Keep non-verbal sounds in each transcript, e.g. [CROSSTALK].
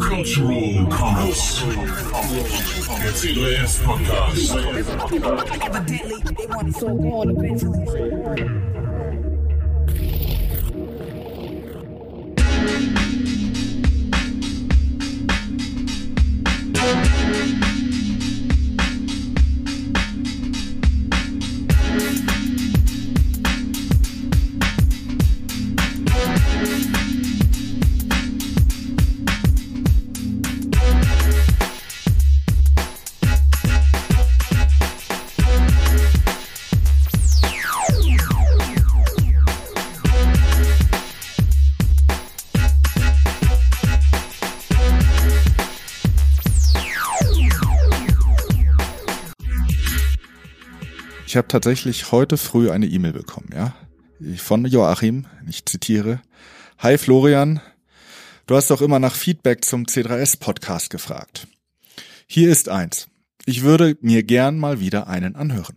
Cultural Commerce. Der C3S Podcast. Evidently, they want it Ich habe tatsächlich heute früh eine E-Mail bekommen, ja, von Joachim. Ich zitiere: Hi Florian, du hast doch immer nach Feedback zum C3S Podcast gefragt. Hier ist eins. Ich würde mir gern mal wieder einen anhören.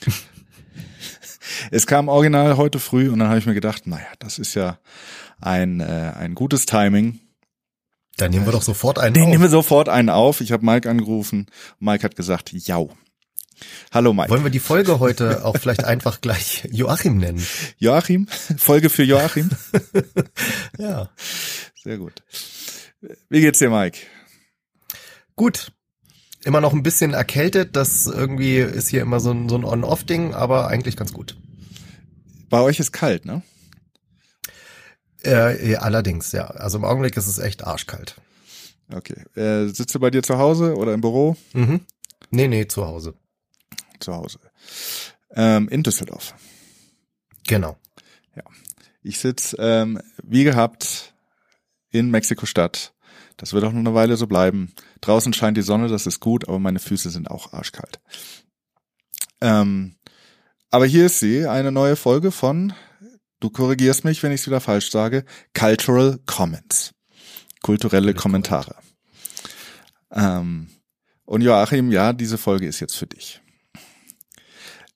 [LAUGHS] es kam original heute früh und dann habe ich mir gedacht, naja, das ist ja ein, äh, ein gutes Timing. Dann nehmen wir doch sofort einen Den auf. nehmen wir sofort einen auf. Ich habe Mike angerufen. Mike hat gesagt, jau. Hallo Mike. Wollen wir die Folge heute auch vielleicht einfach gleich Joachim nennen? Joachim, Folge für Joachim. [LAUGHS] Ja. Sehr gut. Wie geht's dir, Mike? Gut. Immer noch ein bisschen erkältet. Das irgendwie ist hier immer so ein, so ein On-Off-Ding, aber eigentlich ganz gut. Bei euch ist kalt, ne? Äh, allerdings, ja. Also im Augenblick ist es echt arschkalt. Okay. Äh, sitzt du bei dir zu Hause oder im Büro? Mhm. Nee, nee, zu Hause. Zu Hause. Ähm, in Düsseldorf. Genau. Ich sitz ähm, wie gehabt in Mexiko-Stadt. Das wird auch noch eine Weile so bleiben. Draußen scheint die Sonne, das ist gut, aber meine Füße sind auch arschkalt. Ähm, aber hier ist sie, eine neue Folge von, du korrigierst mich, wenn ich es wieder falsch sage, Cultural Comments. Kulturelle Kommentare. Ähm, und Joachim, ja, diese Folge ist jetzt für dich.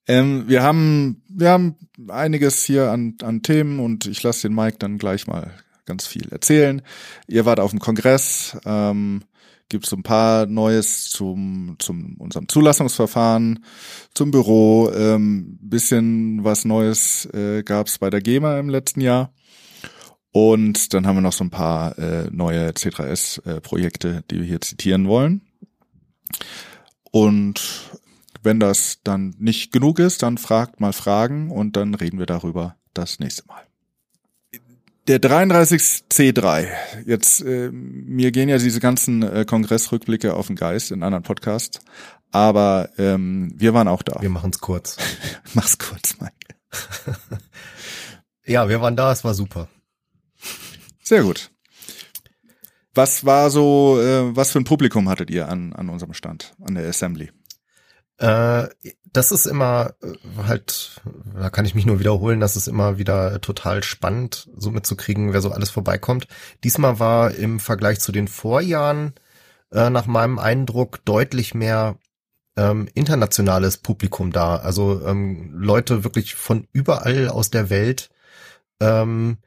Ähm, wir haben, wir haben einiges hier an, an Themen und ich lasse den Mike dann gleich mal ganz viel erzählen. Ihr wart auf dem Kongress, ähm, gibt so ein paar Neues zum, zum unserem Zulassungsverfahren, zum Büro, ähm, bisschen was Neues äh, gab es bei der GEMA im letzten Jahr. Und dann haben wir noch so ein paar äh, neue C3S-Projekte, die wir hier zitieren wollen. Und wenn das dann nicht genug ist, dann fragt mal Fragen und dann reden wir darüber das nächste Mal. Der 33C3. Jetzt, äh, mir gehen ja diese ganzen äh, Kongressrückblicke auf den Geist in anderen Podcasts, aber ähm, wir waren auch da. Wir machen's kurz. [LAUGHS] Mach's kurz, Mike. [LAUGHS] Ja, wir waren da, es war super. Sehr gut. Was war so, äh, was für ein Publikum hattet ihr an, an unserem Stand, an der Assembly? Äh, das ist immer äh, halt, da kann ich mich nur wiederholen, das ist immer wieder total spannend, so mitzukriegen, wer so alles vorbeikommt. Diesmal war im Vergleich zu den Vorjahren äh, nach meinem Eindruck deutlich mehr ähm, internationales Publikum da. Also ähm, Leute wirklich von überall aus der Welt ähm,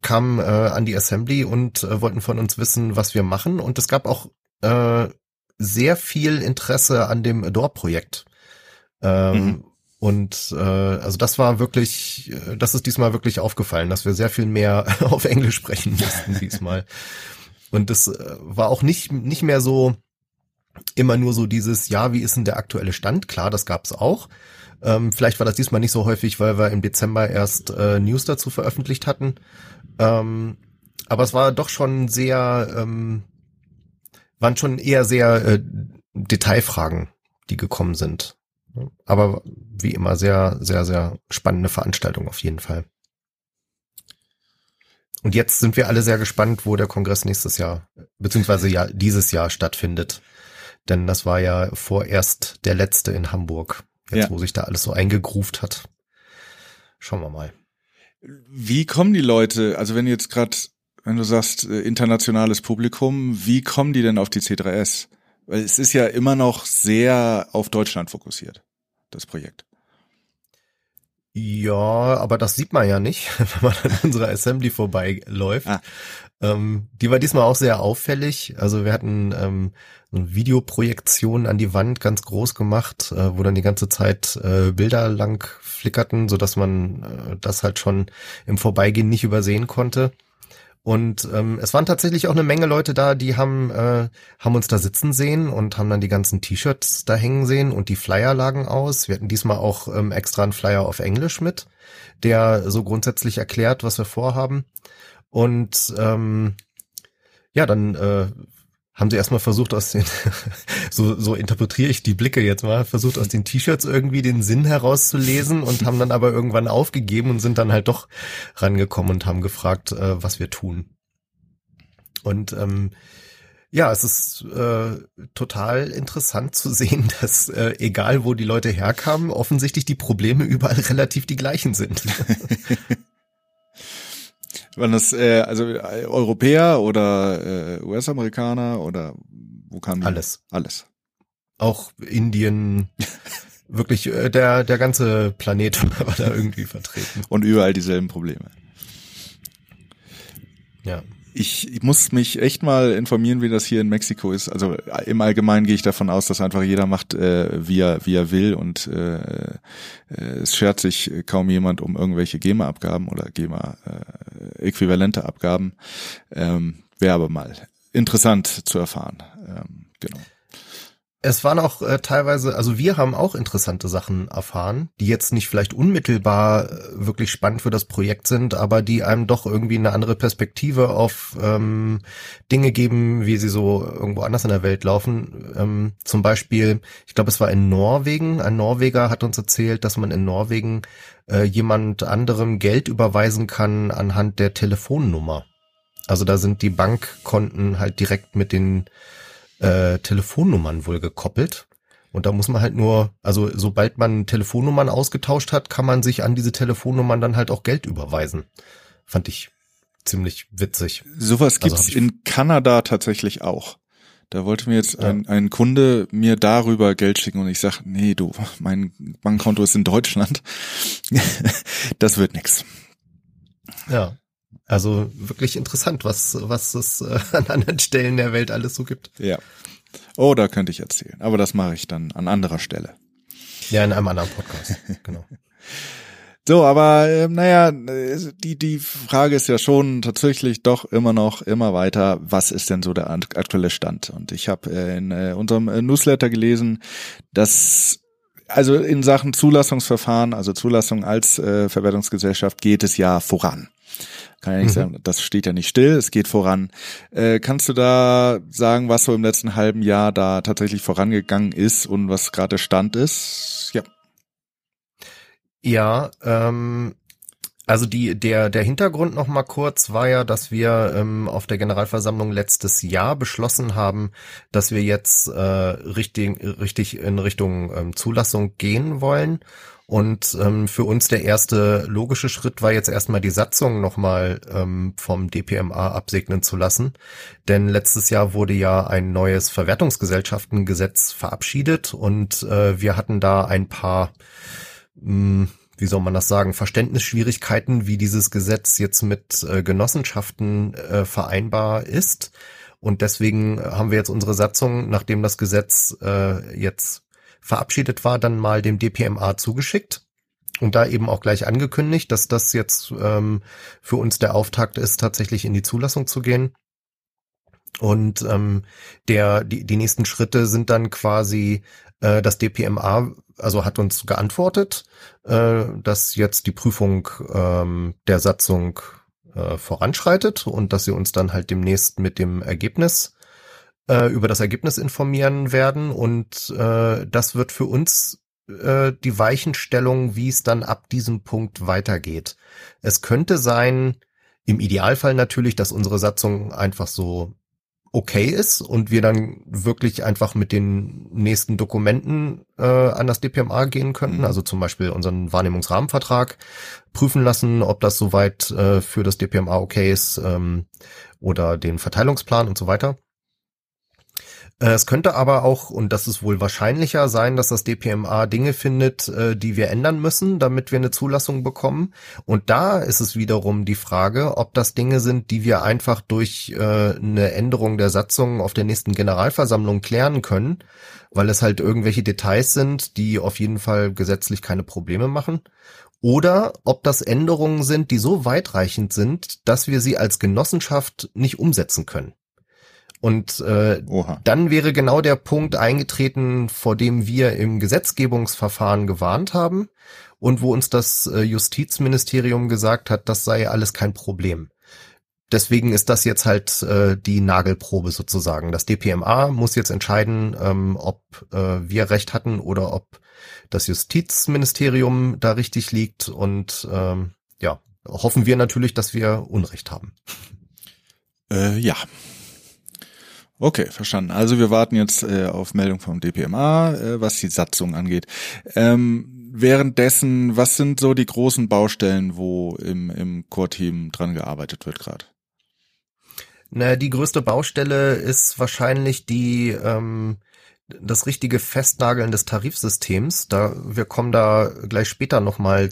kamen äh, an die Assembly und äh, wollten von uns wissen, was wir machen. Und es gab auch äh, sehr viel Interesse an dem Adore-Projekt. Ähm, Mhm. Und äh, also das war wirklich, äh, das ist diesmal wirklich aufgefallen, dass wir sehr viel mehr [LAUGHS] auf Englisch sprechen mussten diesmal. Und das äh, war auch nicht nicht mehr so immer nur so dieses, ja, wie ist denn der aktuelle Stand? Klar, das gab's auch. Ähm, vielleicht war das diesmal nicht so häufig, weil wir im Dezember erst äh, News dazu veröffentlicht hatten. Ähm, aber es war doch schon sehr, ähm, waren schon eher sehr äh, Detailfragen, die gekommen sind. Aber wie immer sehr, sehr, sehr spannende Veranstaltung auf jeden Fall. Und jetzt sind wir alle sehr gespannt, wo der Kongress nächstes Jahr, beziehungsweise ja dieses Jahr stattfindet. Denn das war ja vorerst der letzte in Hamburg. Jetzt, Ja. wo sich da alles so eingegruft hat. Schauen wir mal. Wie kommen die Leute, also wenn du jetzt gerade, wenn du sagst, äh, internationales Publikum, wie kommen die denn auf die C3S? Weil es ist ja immer noch sehr auf Deutschland fokussiert, das Projekt. Ja, aber das sieht man ja nicht, [LAUGHS] wenn man an unserer Assembly vorbeiläuft. Ah. Ähm, die war diesmal auch sehr auffällig. Also wir hatten ähm, eine Videoprojektion an die Wand ganz groß gemacht, äh, wo dann die ganze Zeit äh, Bilder lang flickerten, so dass man äh, das halt schon im Vorbeigehen nicht übersehen konnte. Und ähm, es waren tatsächlich auch eine Menge Leute da, die haben, äh, haben uns da sitzen sehen und haben dann die ganzen T-Shirts da hängen sehen und die Flyer lagen aus. Wir hatten diesmal auch ähm, extra einen Flyer auf Englisch mit, der so grundsätzlich erklärt, was wir vorhaben. Und ähm, ja, dann äh, haben sie erstmal versucht aus den, [LAUGHS] so, so interpretiere ich die Blicke jetzt mal, versucht aus den T-Shirts irgendwie den Sinn herauszulesen und haben dann aber irgendwann aufgegeben und sind dann halt doch rangekommen und haben gefragt, äh, was wir tun. Und ähm, ja, es ist äh, total interessant zu sehen, [LAUGHS] dass äh, egal wo die Leute herkamen, offensichtlich die Probleme überall [LAUGHS] relativ die gleichen sind. Waren das äh, also äh, Europäer oder äh, US-Amerikaner oder wo kamen die? Alles. Alles. Auch Indien, [LAUGHS] wirklich äh, der der ganze Planet [LAUGHS] war da irgendwie vertreten. Und überall dieselben Probleme. Ja. Ich, ich muss mich echt mal informieren, wie das hier in Mexiko ist. Also äh, im Allgemeinen gehe ich davon aus, dass einfach jeder macht, äh, wie, er, wie er will und äh, äh, es schert sich kaum jemand um irgendwelche GEMA-Abgaben oder GEMA-äquivalente Abgaben. Ähm, Wäre aber mal interessant zu erfahren. Ähm, genau. Es waren auch äh, teilweise, also wir haben auch interessante Sachen erfahren, die jetzt nicht vielleicht unmittelbar äh, wirklich spannend für das Projekt sind, aber die einem doch irgendwie eine andere Perspektive auf ähm, Dinge geben, wie sie so irgendwo anders in der Welt laufen. Ähm, zum Beispiel, ich glaube, es war in Norwegen. Ein Norweger hat uns erzählt, dass man in Norwegen äh, jemand anderem Geld überweisen kann anhand der Telefonnummer. Also da sind die Bankkonten halt direkt mit den äh, Telefonnummern wohl gekoppelt. Und da muss man halt nur, also sobald man Telefonnummern ausgetauscht hat, kann man sich an diese Telefonnummern dann halt auch Geld überweisen. Fand ich ziemlich witzig. Sowas Also gibt's ich- in Kanada tatsächlich auch. Da wollte mir jetzt ein, ein Kunde mir darüber Geld schicken und ich sag, nee, du, mein Bankkonto ist in Deutschland. [LAUGHS] das wird nix. Ja. Also wirklich interessant, was, was es äh, an anderen Stellen der Welt alles so gibt. Ja. Oh, da könnte ich erzählen. Aber das mache ich dann an anderer Stelle. Ja, in einem anderen Podcast. [LAUGHS] genau. So, aber äh, naja, die, die Frage ist ja schon tatsächlich doch immer noch, immer weiter, was ist denn so der aktuelle Stand? Und ich habe äh, in äh, unserem äh, Newsletter gelesen, dass also in Sachen Zulassungsverfahren, also Zulassung als äh, Verwertungsgesellschaft geht es ja voran. Kann ja nicht Mhm. sagen, das steht ja nicht still, es geht voran. Äh, kannst du da sagen, was so im letzten halben Jahr da tatsächlich vorangegangen ist und was gerade der Stand ist? Ja. Ja, ähm, also die, der, der Hintergrund noch mal kurz war ja, dass wir ähm, auf der Generalversammlung letztes Jahr beschlossen haben, dass wir jetzt äh, richtig, richtig in Richtung ähm, Zulassung gehen wollen. Und ähm, für uns der erste logische Schritt war jetzt erstmal die Satzung nochmal ähm, vom DPMA absegnen zu lassen. Denn letztes Jahr wurde ja ein neues Verwertungsgesellschaftengesetz verabschiedet und äh, wir hatten da ein paar mh, wie soll man das sagen, Verständnisschwierigkeiten, wie dieses Gesetz jetzt mit äh, Genossenschaften äh, vereinbar ist. Und deswegen haben wir jetzt unsere Satzung, nachdem das Gesetz äh, jetzt verabschiedet war, dann mal dem DPMA zugeschickt und da eben auch gleich angekündigt, dass das jetzt ähm, für uns der Auftakt ist, tatsächlich in die Zulassung zu gehen. Und ähm, der die, die nächsten Schritte sind dann quasi äh, das DPMA, also hat uns geantwortet, äh, dass jetzt die Prüfung ähm, der Satzung äh, voranschreitet und dass sie uns dann halt demnächst mit dem Ergebnis äh, über das Ergebnis informieren werden und äh, das wird für uns äh, die Weichenstellung, wie es dann ab diesem Punkt weitergeht. Es könnte sein, im Idealfall natürlich, dass unsere Satzung einfach so okay ist und wir dann wirklich einfach mit den nächsten Dokumenten äh, an das DPMA gehen könnten, Mhm. also zum Beispiel unseren Wahrnehmungsrahmenvertrag prüfen lassen, ob das soweit äh, für das DPMA okay ist ähm, oder den Verteilungsplan und so weiter. Äh, Es könnte aber auch, und das ist wohl wahrscheinlicher sein, dass das DPMA Dinge findet, äh, die wir ändern müssen, damit wir eine Zulassung bekommen. Und da ist es wiederum die Frage, ob das Dinge sind, die wir einfach durch äh, eine Änderung der Satzung auf der nächsten Generalversammlung klären können, weil es halt irgendwelche Details sind, die auf jeden Fall gesetzlich keine Probleme machen. Oder ob das Änderungen sind, die so weitreichend sind, dass wir sie als Genossenschaft nicht umsetzen können. Und äh, Oha. dann wäre genau der Punkt eingetreten, vor dem wir im Gesetzgebungsverfahren gewarnt haben und wo uns das äh, Justizministerium gesagt hat, das sei alles kein Problem. Deswegen ist das jetzt halt äh, die Nagelprobe sozusagen. Das DPMA muss jetzt entscheiden, ähm, ob äh, wir recht hatten oder ob das Justizministerium da richtig liegt. Und ähm, ja, hoffen wir natürlich, dass wir Unrecht haben. Äh, ja. Okay, verstanden. Also wir warten jetzt äh, auf Meldung vom DPMA, äh, was die Satzung angeht. Ähm, währenddessen, was sind so die großen Baustellen, wo im, im Core-Team dran gearbeitet wird gerade? Na, die größte Baustelle ist wahrscheinlich die ähm, das richtige Festnageln des Tarifsystems. Da wir kommen da gleich später noch mal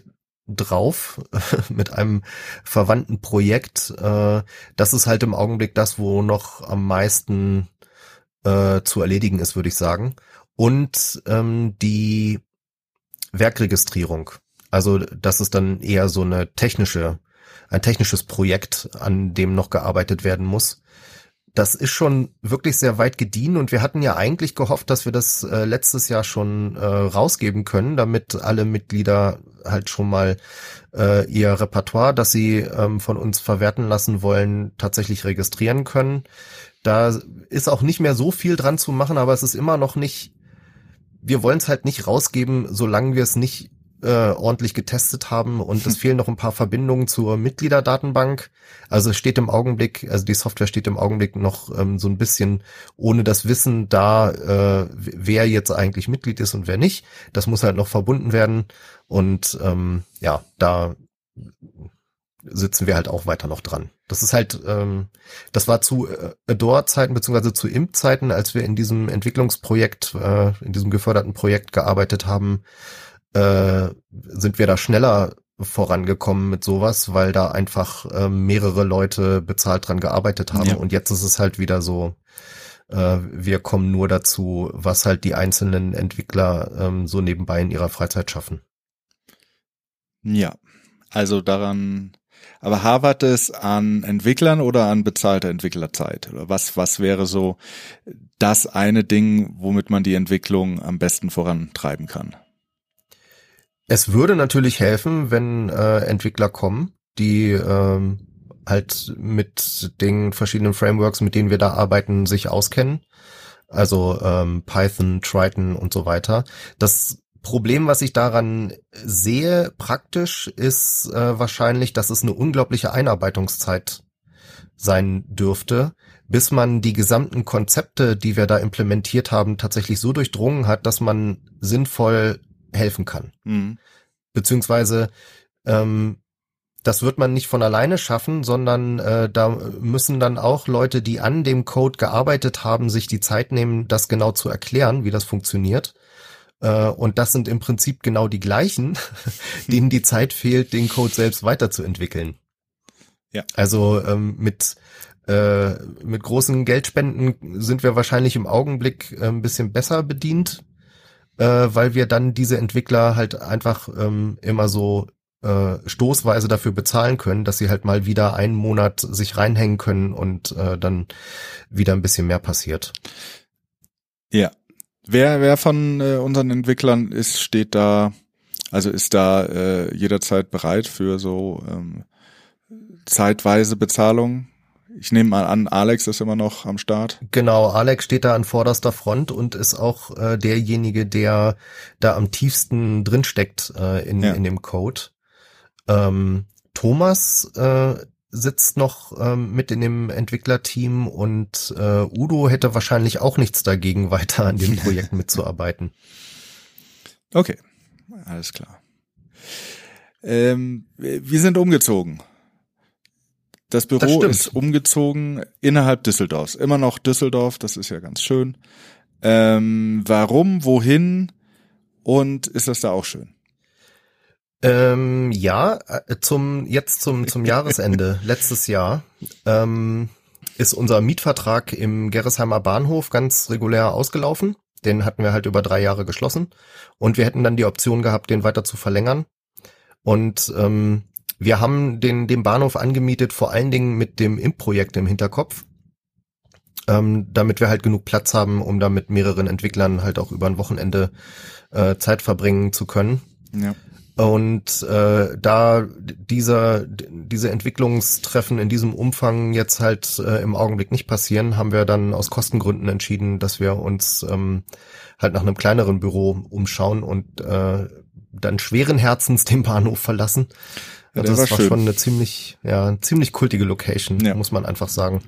drauf [LAUGHS] mit einem verwandten Projekt. Äh, das ist halt im Augenblick das, wo noch am meisten äh, zu erledigen ist, würde ich sagen. Und ähm, die Werkregistrierung. Also das ist dann eher so eine technische, ein technisches Projekt, an dem noch gearbeitet werden muss. Das ist schon wirklich sehr weit gediehen und wir hatten ja eigentlich gehofft, dass wir das äh, letztes Jahr schon äh, rausgeben können, damit alle Mitglieder halt schon mal äh, ihr Repertoire, das sie ähm, von uns verwerten lassen wollen, tatsächlich registrieren können. Da ist auch nicht mehr so viel dran zu machen, aber es ist immer noch nicht, wir wollen es halt nicht rausgeben, solange wir es nicht äh, ordentlich getestet haben und es [LAUGHS] fehlen noch ein paar Verbindungen zur Mitgliederdatenbank. Also es steht im Augenblick, also die Software steht im Augenblick noch ähm, so ein bisschen ohne das Wissen da, äh, wer jetzt eigentlich Mitglied ist und wer nicht. Das muss halt noch verbunden werden und ähm, ja, da sitzen wir halt auch weiter noch dran. Das ist halt, ähm, das war zu äh, Adore-Zeiten beziehungsweise zu IMP-Zeiten, als wir in diesem Entwicklungsprojekt, äh, in diesem geförderten Projekt gearbeitet haben, äh, sind wir da schneller vorangekommen mit sowas, weil da einfach äh, mehrere Leute bezahlt dran gearbeitet haben. Ja. Und jetzt ist es halt wieder so, äh, wir kommen nur dazu, was halt die einzelnen Entwickler ähm, so nebenbei in ihrer Freizeit schaffen. Ja, also daran, aber Harvard es an Entwicklern oder an bezahlter Entwicklerzeit? Oder was, was wäre so das eine Ding, womit man die Entwicklung am besten vorantreiben kann? Es würde natürlich helfen, wenn äh, Entwickler kommen, die ähm, halt mit den verschiedenen Frameworks, mit denen wir da arbeiten, sich auskennen. Also ähm, Python, Triton und so weiter. Das Problem, was ich daran sehe, praktisch, ist äh, wahrscheinlich, dass es eine unglaubliche Einarbeitungszeit sein dürfte, bis man die gesamten Konzepte, die wir da implementiert haben, tatsächlich so durchdrungen hat, dass man sinnvoll helfen kann. Mhm. Beziehungsweise ähm, das wird man nicht von alleine schaffen, sondern äh, da müssen dann auch Leute, die an dem Code gearbeitet haben, sich die Zeit nehmen, das genau zu erklären, wie das funktioniert. Äh, und das sind im Prinzip genau die gleichen, [LAUGHS] denen die Zeit fehlt, den Code selbst weiterzuentwickeln. Ja. Also ähm, mit äh, mit großen Geldspenden sind wir wahrscheinlich im Augenblick ein bisschen besser bedient, äh, weil wir dann diese Entwickler halt einfach ähm, immer so äh, stoßweise dafür bezahlen können, dass sie halt mal wieder einen Monat sich reinhängen können und äh, dann wieder ein bisschen mehr passiert. Ja. Wer, wer von äh, unseren Entwicklern ist, steht da, also ist da äh, jederzeit bereit für so ähm, zeitweise Bezahlung? Ich nehme mal an, Alex ist immer noch am Start. Genau, Alex steht da an vorderster Front und ist auch äh, derjenige, der da am tiefsten drinsteckt äh, in, Ja. in dem Code. Ähm, Thomas äh, sitzt noch ähm, mit in dem Entwicklerteam und äh, Udo hätte wahrscheinlich auch nichts dagegen, [LAUGHS] weiter an dem Projekt mitzuarbeiten. Okay, alles klar. Ähm, wir sind umgezogen. Das Das Büro stimmt. ist umgezogen innerhalb Düsseldorfs. Immer noch Düsseldorf, das ist ja ganz schön. Ähm, warum, wohin und ist das da auch schön? Ähm, ja, äh, zum jetzt zum zum Jahresende [LAUGHS] letztes Jahr ähm, ist unser Mietvertrag im Gerresheimer Bahnhof ganz regulär ausgelaufen. Den hatten wir halt über drei Jahre geschlossen und wir hätten dann die Option gehabt, den weiter zu verlängern. Und ähm, wir haben den den Bahnhof angemietet, vor allen Dingen mit dem Imp-Projekt im Hinterkopf, ähm, damit wir halt genug Platz haben, um da mit mehreren Entwicklern halt auch über ein Wochenende äh, Zeit verbringen zu können. Ja. Und äh, da dieser, diese Entwicklungstreffen in diesem Umfang jetzt halt äh, im Augenblick nicht passieren, haben wir dann aus Kostengründen entschieden, dass wir uns ähm, halt nach einem kleineren Büro umschauen und äh, dann schweren Herzens den Bahnhof verlassen. Ja, Also das war war schon eine ziemlich, ja, eine ziemlich kultige Location, Ja. muss man einfach sagen.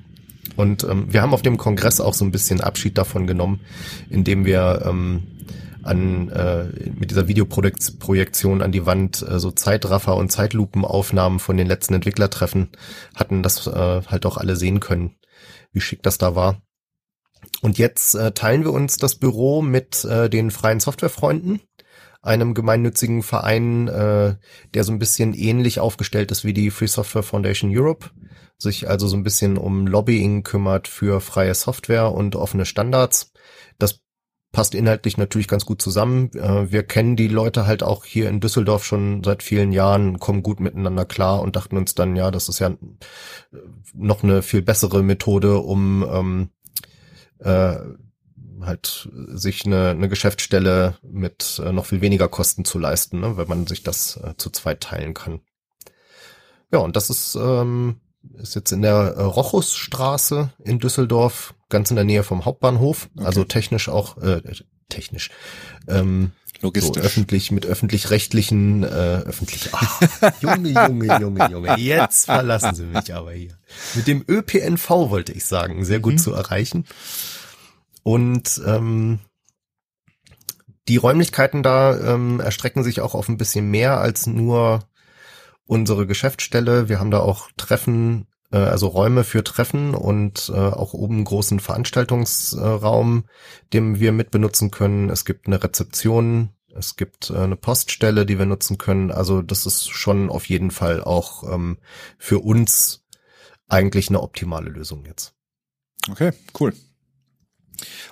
Und ähm, wir haben auf dem Kongress auch so ein bisschen Abschied davon genommen, indem wir ähm, an äh, mit dieser Videoprojektion an die Wand äh, so Zeitraffer und Zeitlupenaufnahmen von den letzten Entwicklertreffen hatten, dass äh, halt auch alle sehen können, wie schick das da war. Und jetzt äh, teilen wir uns das Büro mit äh, den freien Softwarefreunden, einem gemeinnützigen Verein, äh, der so ein bisschen ähnlich aufgestellt ist wie die Free Software Foundation Europe, sich also so ein bisschen um Lobbying kümmert für freie Software und offene Standards. Das passt inhaltlich natürlich ganz gut zusammen. Äh, Wir kennen die Leute halt auch hier in Düsseldorf schon seit vielen Jahren, kommen gut miteinander klar und dachten uns dann, ja, das ist ja noch eine viel bessere Methode, um ähm, äh, halt sich eine, eine Geschäftsstelle mit äh, noch viel weniger Kosten zu leisten, ne, wenn man sich das äh, zu zweit teilen kann. Ja, und das ist, ähm, ist jetzt in der äh, Rochusstraße in Düsseldorf, ganz in der Nähe vom Hauptbahnhof, also technisch auch, äh, technisch, ähm, so Logistisch. öffentlich mit öffentlich-rechtlichen, äh, öffentlich, ah, [LAUGHS] Junge, Junge, Junge, Junge, jetzt verlassen Sie mich aber hier. Mit dem ÖPNV wollte ich sagen, sehr gut Mhm. zu erreichen. Und ähm, die Räumlichkeiten da ähm, erstrecken sich auch auf ein bisschen mehr als nur unsere Geschäftsstelle. Wir haben da auch Treffen, äh, also Räume für Treffen und äh, auch oben großen Veranstaltungsraum, den wir mitbenutzen können. Es gibt eine Rezeption, es gibt äh, eine Poststelle, die wir nutzen können. Also das ist schon auf jeden Fall auch ähm, für uns eigentlich eine optimale Lösung jetzt. Okay, cool.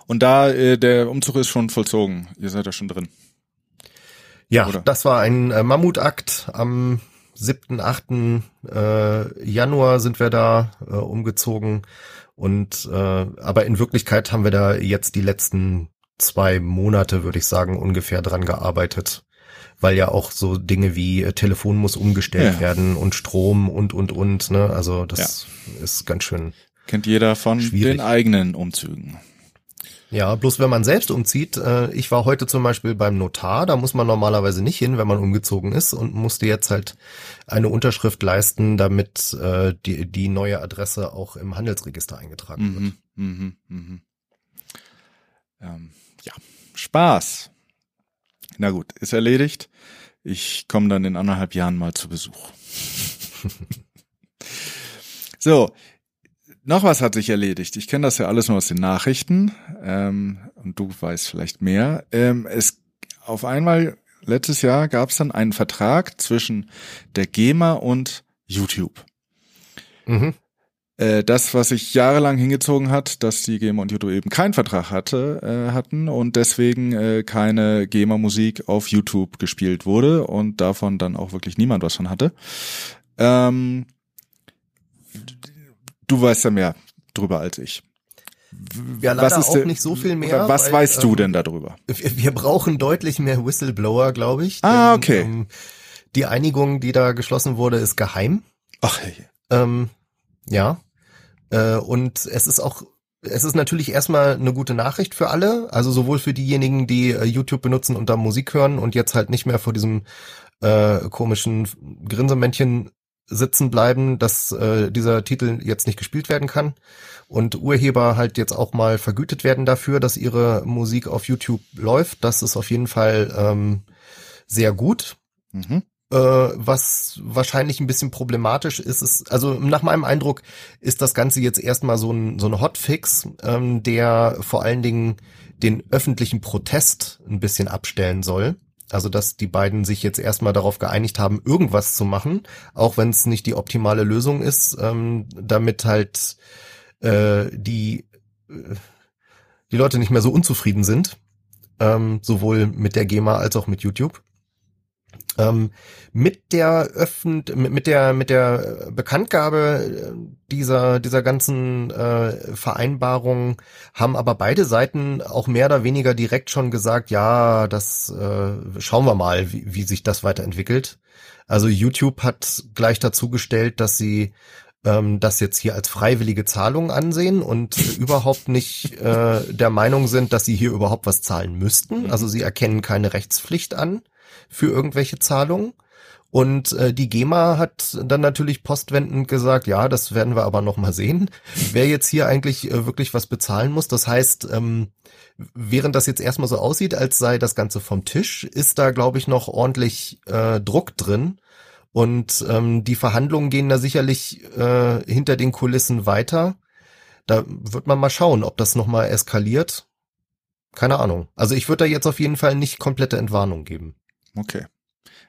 Und da, äh, der Umzug ist schon vollzogen. Ihr seid da schon drin. Ja, Oder? das war ein äh, Mammutakt. Am 7., 8. Äh, Januar sind wir da äh, umgezogen. Und äh, aber in Wirklichkeit haben wir da jetzt die letzten zwei Monate, würde ich sagen, ungefähr dran gearbeitet. Weil ja auch so Dinge wie äh, Telefon muss umgestellt Ja. werden und Strom und und und. Ne? Also das ist ganz schön Kennt jeder von Schwierig. den eigenen Umzügen. Ja, bloß wenn man selbst umzieht, äh, ich war heute zum Beispiel beim Notar, da muss man normalerweise nicht hin, wenn man umgezogen ist und musste jetzt halt eine Unterschrift leisten, damit äh, die, die neue Adresse auch im Handelsregister eingetragen wird. Mhm, mhm, mhm. Ähm, ja, Spaß. Na gut, ist erledigt. Ich komme dann in anderthalb Jahren mal zu Besuch. [LAUGHS] so, noch was hat sich erledigt. Ich kenne das ja alles nur aus den Nachrichten ähm, und du weißt vielleicht mehr. Ähm, es auf einmal letztes Jahr gab es dann einen Vertrag zwischen der GEMA und YouTube. Mhm. Äh, das, was sich jahrelang hingezogen hat, dass die GEMA und YouTube eben keinen Vertrag hatte, äh, hatten und deswegen äh, keine GEMA-Musik auf YouTube gespielt wurde und davon dann auch wirklich niemand was von hatte. Ähm, du weißt ja mehr drüber als ich. Ja, leider auch denn- nicht so viel mehr, Was weil, weißt du ähm, denn darüber? Wir, wir brauchen deutlich mehr Whistleblower, glaube ich. Ah, okay. Ähm, die Einigung, die da geschlossen wurde, ist geheim. Ach, hey. Ähm, ja. Äh, und es ist auch, es ist natürlich erstmal eine gute Nachricht für alle, also sowohl für diejenigen, die äh, YouTube benutzen und da Musik hören und jetzt halt nicht mehr vor diesem äh, komischen Grinsemännchen sitzen bleiben, dass äh, dieser Titel jetzt nicht gespielt werden kann und Urheber halt jetzt auch mal vergütet werden dafür, dass ihre Musik auf YouTube läuft. Das ist auf jeden Fall ähm, sehr gut. Mhm. äh, was wahrscheinlich ein bisschen problematisch ist, ist, also nach meinem Eindruck ist das Ganze jetzt erstmal so ein, so ein Hotfix, ähm, der vor allen Dingen den öffentlichen Protest ein bisschen abstellen soll. Also, dass die beiden sich jetzt erstmal darauf geeinigt haben, irgendwas zu machen, auch wenn es nicht die optimale Lösung ist, ähm, damit halt äh, die, äh, die Leute nicht mehr so unzufrieden sind, ähm, sowohl mit der GEMA als auch mit YouTube. Ähm, mit der öffent mit der mit der Bekanntgabe dieser dieser ganzen äh, Vereinbarung haben aber beide Seiten auch mehr oder weniger direkt schon gesagt, ja, das äh, schauen wir mal, wie, wie sich das weiterentwickelt. Also YouTube hat gleich dazu gestellt, dass sie ähm, das jetzt hier als freiwillige Zahlung ansehen und [LAUGHS] überhaupt nicht äh, der Meinung sind, dass sie hier überhaupt was zahlen müssten. Also sie erkennen keine Rechtspflicht an für irgendwelche Zahlungen. Und äh, die GEMA hat dann natürlich postwendend gesagt, ja, das werden wir aber noch mal sehen, [LAUGHS] wer jetzt hier eigentlich äh, wirklich was bezahlen muss. Das heißt, ähm, während das jetzt erstmal so aussieht, als sei das Ganze vom Tisch, ist da, glaube ich, noch ordentlich äh, Druck drin. Und ähm, die Verhandlungen gehen da sicherlich äh, hinter den Kulissen weiter. Da wird man mal schauen, ob das noch mal eskaliert. Keine Ahnung. Also ich würde da jetzt auf jeden Fall nicht komplette Entwarnung geben. Okay.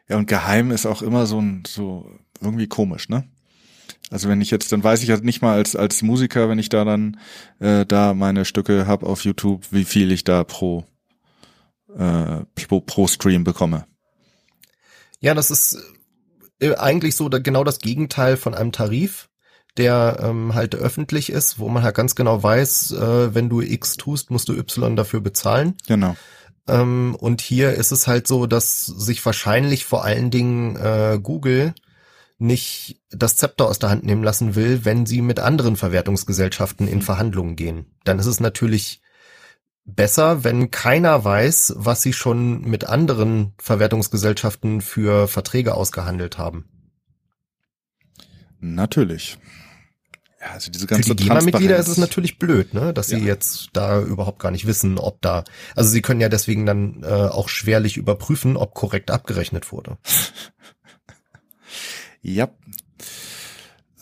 Ja, und geheim ist auch immer so ein, so irgendwie komisch, ne? Also wenn ich jetzt, dann weiß ich halt nicht mal als, als Musiker, wenn ich da dann äh, da meine Stücke hab auf YouTube, wie viel ich da pro, äh, pro, pro Stream bekomme. Ja, das ist äh, eigentlich so genau das Gegenteil von einem Tarif, der ähm, halt öffentlich ist, wo man halt ganz genau weiß, äh, wenn du X tust, musst du Y dafür bezahlen. Genau. Ähm, und hier ist es halt so, dass sich wahrscheinlich vor allen Dingen äh, Google nicht das Zepter aus der Hand nehmen lassen will, wenn sie mit anderen Verwertungsgesellschaften in Verhandlungen gehen. Dann ist es natürlich besser, wenn keiner weiß, was sie schon mit anderen Verwertungsgesellschaften für Verträge ausgehandelt haben. Natürlich. Ja, also diese ganze Für die GEMA-Mitglieder ist es natürlich blöd, ne, dass sie ja. jetzt da überhaupt gar nicht wissen, ob da, also sie können ja deswegen dann äh, auch schwerlich überprüfen, ob korrekt abgerechnet wurde. [LAUGHS] ja.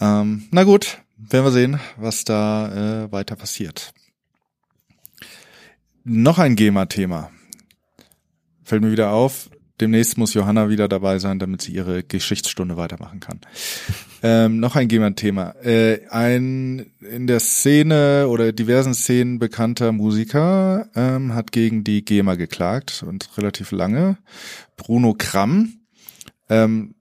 Ähm, na gut, werden wir sehen, was da äh, weiter passiert. Noch ein GEMA-Thema. Fällt mir wieder auf, demnächst muss Johanna wieder dabei sein, damit sie ihre Geschichtsstunde weitermachen kann. [LAUGHS] Ähm, noch ein GEMA-Thema. Äh, ein in der Szene oder diversen Szenen bekannter Musiker ähm, hat gegen die GEMA geklagt und relativ lange. Bruno Kramm. Ähm,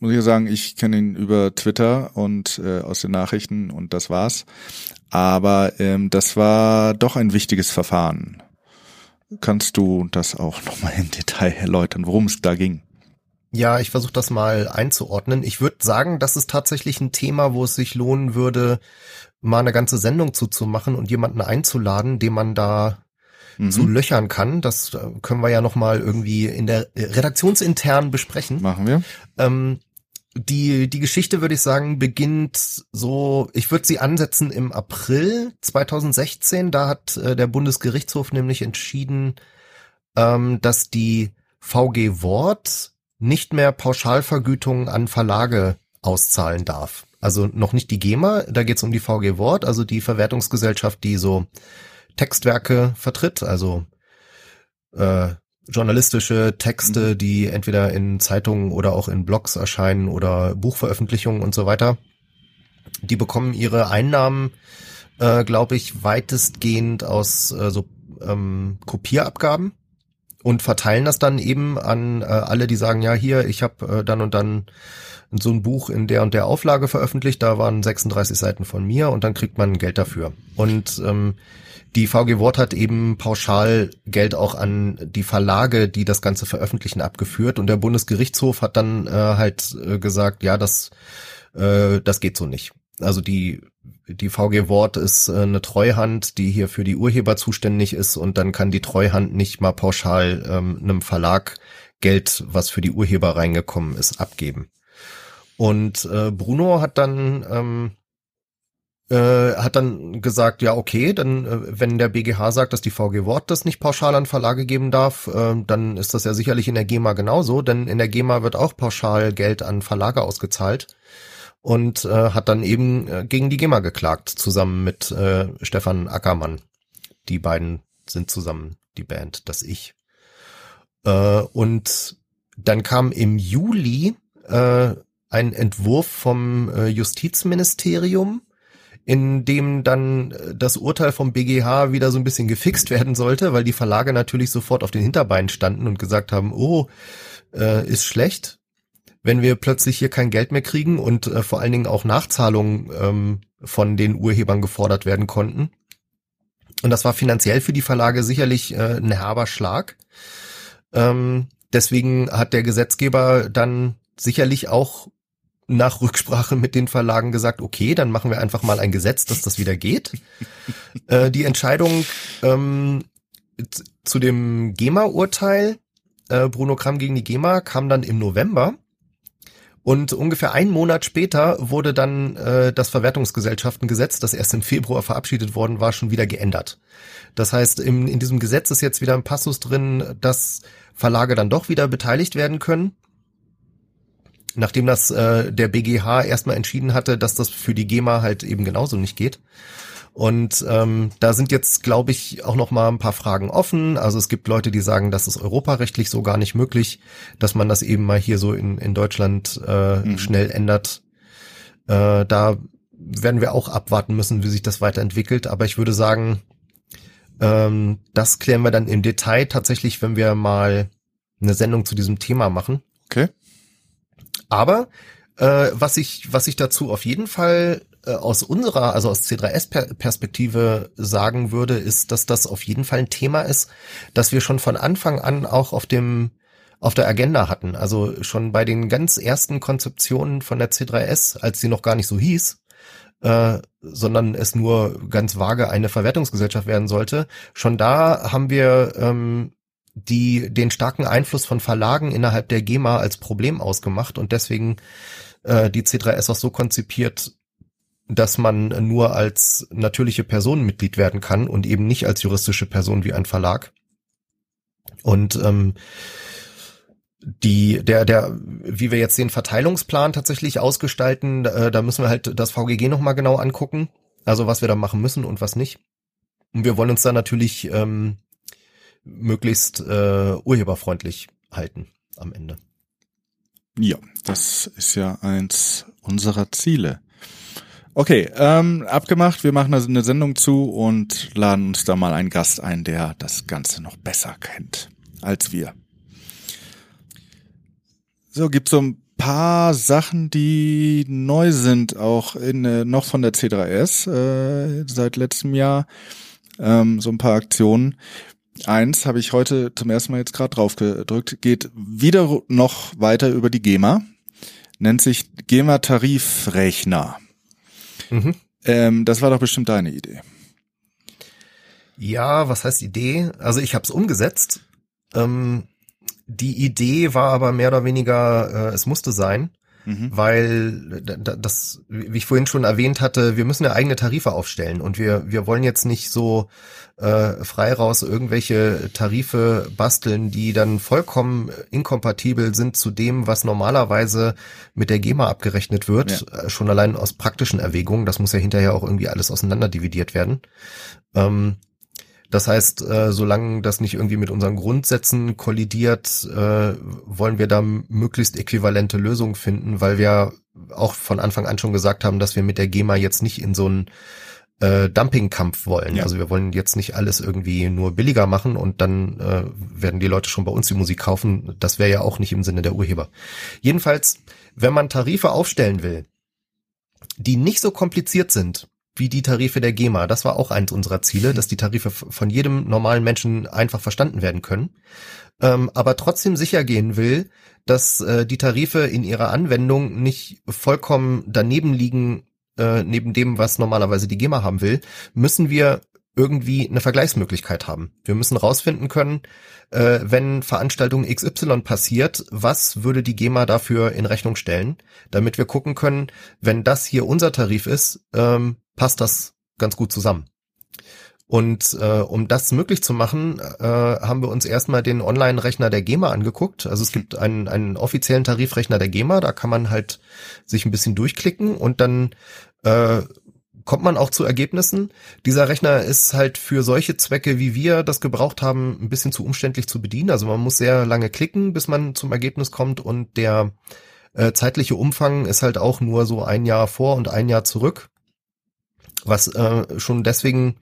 muss ich sagen, ich kenne ihn über Twitter und äh, aus den Nachrichten und das war's. Aber ähm, das war doch ein wichtiges Verfahren. Kannst du das auch nochmal im Detail erläutern, worum es da ging? Ja, ich versuche das mal einzuordnen. Ich würde sagen, das ist tatsächlich ein Thema, wo es sich lohnen würde, mal eine ganze Sendung zuzumachen und jemanden einzuladen, den man da mhm. zu löchern kann. Das äh, können wir ja noch mal irgendwie in der redaktionsintern besprechen. Machen wir. Ähm, die, die Geschichte, würde ich sagen, beginnt so, ich würde sie ansetzen im April 2016. Da hat äh, der Bundesgerichtshof nämlich entschieden, ähm, dass die VG Wort nicht mehr Pauschalvergütungen an Verlage auszahlen darf. Also noch nicht die GEMA, da geht es um die VG Wort, also die Verwertungsgesellschaft, die so Textwerke vertritt, also äh, journalistische Texte, mhm. die entweder in Zeitungen oder auch in Blogs erscheinen oder Buchveröffentlichungen und so weiter. Die bekommen ihre Einnahmen, äh, glaube ich, weitestgehend aus äh, so ähm, Kopierabgaben und verteilen das dann eben an äh, alle, die sagen, ja, hier, ich habe äh, dann und dann so ein Buch in der und der Auflage veröffentlicht, da waren 36 Seiten von mir und dann kriegt man Geld dafür. Und ähm, die VG Wort hat eben pauschal Geld auch an die Verlage, die das Ganze veröffentlichen, abgeführt und der Bundesgerichtshof hat dann äh, halt äh, gesagt, ja, das, äh, das geht so nicht. Also die die VG Wort ist äh, eine Treuhand, die hier für die Urheber zuständig ist und dann kann die Treuhand nicht mal pauschal ähm, einem Verlag Geld, was für die Urheber reingekommen ist, abgeben. Und äh, Bruno hat dann ähm, äh, hat dann gesagt, ja okay, dann äh, wenn der BGH sagt, dass die VG Wort das nicht pauschal an Verlage geben darf, äh, dann ist das ja sicherlich in der GEMA genauso, denn in der GEMA wird auch pauschal Geld an Verlage ausgezahlt und äh, hat dann eben äh, gegen die GEMA geklagt, zusammen mit äh, Stefan Ackermann. Die beiden sind zusammen die Band, das Ich. Äh, und dann kam im Juli äh, ein Entwurf vom äh, Justizministerium, in dem dann äh, das Urteil vom BGH wieder so ein bisschen gefixt werden sollte, weil die Verlage natürlich sofort auf den Hinterbeinen standen und gesagt haben, oh, äh, ist schlecht, wenn wir plötzlich hier kein Geld mehr kriegen und äh, vor allen Dingen auch Nachzahlungen ähm, von den Urhebern gefordert werden konnten. Und das war finanziell für die Verlage sicherlich äh, ein herber Schlag. Ähm, deswegen hat der Gesetzgeber dann sicherlich auch nach Rücksprache mit den Verlagen gesagt, okay, dann machen wir einfach mal ein Gesetz, dass das wieder geht. [LAUGHS] äh, die Entscheidung ähm, zu dem GEMA-Urteil, äh, Bruno Kramm gegen die GEMA, kam dann im November. Und ungefähr einen Monat später wurde dann äh, das Verwertungsgesellschaftengesetz, das erst im Februar verabschiedet worden war, schon wieder geändert. Das heißt, im, in diesem Gesetz ist jetzt wieder ein Passus drin, dass Verlage dann doch wieder beteiligt werden können nachdem das äh, der BGH erstmal entschieden hatte, dass das für die GEMA halt eben genauso nicht geht. Und ähm, da sind jetzt, glaube ich, auch noch mal ein paar Fragen offen. Also es gibt Leute, die sagen, das ist europarechtlich so gar nicht möglich, dass man das eben mal hier so in, in Deutschland äh, mhm. schnell ändert. Äh, da werden wir auch abwarten müssen, wie sich das weiterentwickelt. Aber ich würde sagen, ähm, das klären wir dann im Detail tatsächlich, wenn wir mal eine Sendung zu diesem Thema machen. Okay. Aber äh, was ich was ich dazu auf jeden Fall äh, aus unserer, also aus C3S-Perspektive sagen würde, ist, dass das auf jeden Fall ein Thema ist, dass wir schon von Anfang an auch auf dem auf der Agenda hatten. Also schon bei den ganz ersten Konzeptionen von der C3S, als sie noch gar nicht so hieß, äh, sondern es nur ganz vage eine Verwertungsgesellschaft werden sollte. Schon da haben wir ähm, die den starken Einfluss von Verlagen innerhalb der GEMA als Problem ausgemacht und deswegen äh, die C3S auch so konzipiert, dass man nur als natürliche Person Mitglied werden kann und eben nicht als juristische Person wie ein Verlag. Und ähm, die, der, der, wie wir jetzt den Verteilungsplan tatsächlich ausgestalten, äh, da müssen wir halt das VGG nochmal genau angucken. Also was wir da machen müssen und was nicht. Und wir wollen uns da natürlich ähm, möglichst äh, urheberfreundlich halten am Ende. Ja, das ist ja eins unserer Ziele. Okay, ähm, abgemacht. Wir machen also eine Sendung zu und laden uns da mal einen Gast ein, der das Ganze noch besser kennt als wir. So, gibt so ein paar Sachen, die neu sind, auch in, äh, noch von der C3S äh, seit letztem Jahr. Ähm, so ein paar Aktionen eins habe ich heute zum ersten Mal jetzt gerade drauf gedrückt, geht wieder noch weiter über die GEMA, nennt sich GEMA Tarifrechner. Mhm. Ähm, das war doch bestimmt deine Idee. Ja, was heißt Idee? Also ich habe es umgesetzt. Ähm, die Idee war aber mehr oder weniger, äh, es musste sein. Mhm. Weil das, wie ich vorhin schon erwähnt hatte, wir müssen ja eigene Tarife aufstellen und wir, wir wollen jetzt nicht so äh, frei raus irgendwelche Tarife basteln, die dann vollkommen inkompatibel sind zu dem, was normalerweise mit der GEMA abgerechnet wird, ja. Äh, schon allein aus praktischen Erwägungen. Das muss ja hinterher auch irgendwie alles auseinanderdividiert werden. Ähm, das heißt, äh, solange das nicht irgendwie mit unseren Grundsätzen kollidiert, äh, wollen wir da möglichst äquivalente Lösungen finden, weil wir auch von Anfang an schon gesagt haben, dass wir mit der GEMA jetzt nicht in so einen äh, Dumpingkampf wollen. Ja. Also wir wollen jetzt nicht alles irgendwie nur billiger machen und dann äh, werden die Leute schon bei uns die Musik kaufen. Das wäre ja auch nicht im Sinne der Urheber. Jedenfalls, wenn man Tarife aufstellen will, die nicht so kompliziert sind wie die Tarife der GEMA. Das war auch eins unserer Ziele, dass die Tarife von jedem normalen Menschen einfach verstanden werden können. Ähm, aber trotzdem sicher gehen will, dass äh, die Tarife in ihrer Anwendung nicht vollkommen daneben liegen, äh, neben dem, was normalerweise die GEMA haben will, müssen wir irgendwie eine Vergleichsmöglichkeit haben. Wir müssen rausfinden können, äh, wenn Veranstaltung XY passiert, was würde die GEMA dafür in Rechnung stellen, damit wir gucken können, wenn das hier unser Tarif ist, ähm, passt das ganz gut zusammen. Und äh, um das möglich zu machen, äh, haben wir uns erstmal den Online-Rechner der GEMA angeguckt. Also es gibt einen, einen offiziellen Tarifrechner der GEMA, da kann man halt sich ein bisschen durchklicken und dann äh, kommt man auch zu Ergebnissen. Dieser Rechner ist halt für solche Zwecke, wie wir das gebraucht haben, ein bisschen zu umständlich zu bedienen. Also man muss sehr lange klicken, bis man zum Ergebnis kommt und der äh, zeitliche Umfang ist halt auch nur so ein Jahr vor und ein Jahr zurück. Was äh, schon deswegen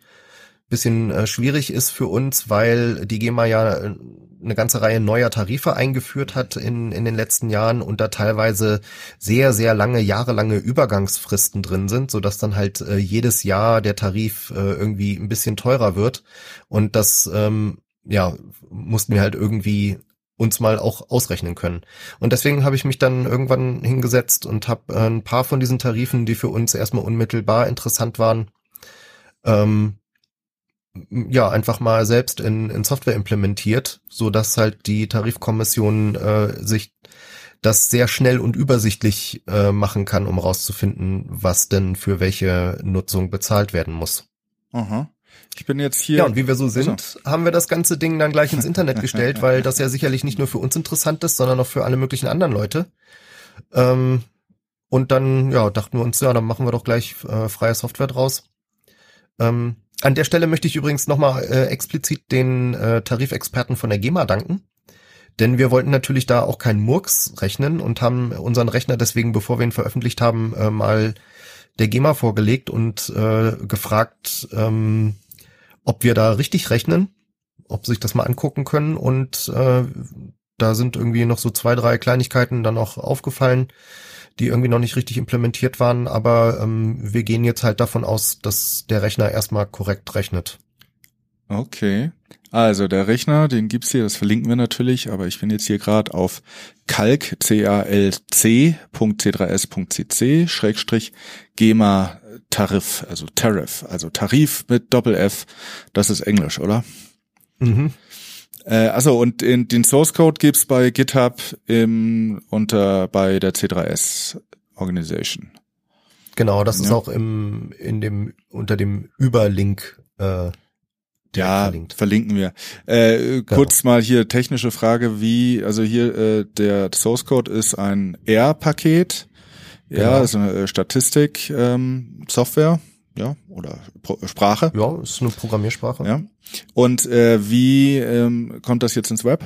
bisschen äh, schwierig ist für uns, weil die GEMA ja äh, eine ganze Reihe neuer Tarife eingeführt hat in, in den letzten Jahren und da teilweise sehr, sehr lange, jahrelange Übergangsfristen drin sind, so dass dann halt äh, jedes Jahr der Tarif äh, irgendwie ein bisschen teurer wird. Und das, ähm, ja, mussten wir halt irgendwie uns mal auch ausrechnen können. Und deswegen habe ich mich dann irgendwann hingesetzt und habe äh, ein paar von diesen Tarifen, die für uns erstmal unmittelbar interessant waren, ähm, ja einfach mal selbst in, in Software implementiert, so dass halt die Tarifkommission äh, sich das sehr schnell und übersichtlich äh, machen kann, um rauszufinden, was denn für welche Nutzung bezahlt werden muss. Aha. Ich bin jetzt hier. Ja, und wie wir so sind, so. haben wir das ganze Ding dann gleich ins Internet [LAUGHS] gestellt, weil das ja sicherlich nicht nur für uns interessant ist, sondern auch für alle möglichen anderen Leute. Ähm, und dann, ja, dachten wir uns, ja, dann machen wir doch gleich äh, freie Software draus. Ähm, an der Stelle möchte ich übrigens nochmal äh, explizit den äh, Tarifexperten von der GEMA danken. Denn wir wollten natürlich da auch keinen Murks rechnen und haben unseren Rechner deswegen, bevor wir ihn veröffentlicht haben, äh, mal der GEMA vorgelegt und äh, gefragt, ähm, ob wir da richtig rechnen, ob sich das mal angucken können. Und äh, da sind irgendwie noch so zwei, drei Kleinigkeiten dann auch aufgefallen, die irgendwie noch nicht richtig implementiert waren, aber ähm, wir gehen jetzt halt davon aus, dass der Rechner erstmal korrekt rechnet. Okay. Also der Rechner, den gibt's hier, das verlinken wir natürlich, aber ich bin jetzt hier gerade auf calc, c-a-l-c.c3s.cc, Schrägstrich, GEMA Tarif, also Tariff, also Tarif mit Doppel-F, das ist Englisch, oder? Mhm. Äh, also und in, den Source Code gibt's bei GitHub im, unter bei der C3S Organization. Genau, das ja. ist auch im in dem unter dem Überlink äh, ja, verlinkt. verlinken wir. Äh, genau. Kurz mal hier technische Frage, wie, also hier äh, der Source Code ist ein R-Paket, ja, genau. ist eine Statistik ähm, Software, ja, oder Pro Sprache. Ja, ist eine Programmiersprache. Ja. Und äh, wie ähm, kommt das jetzt ins Web?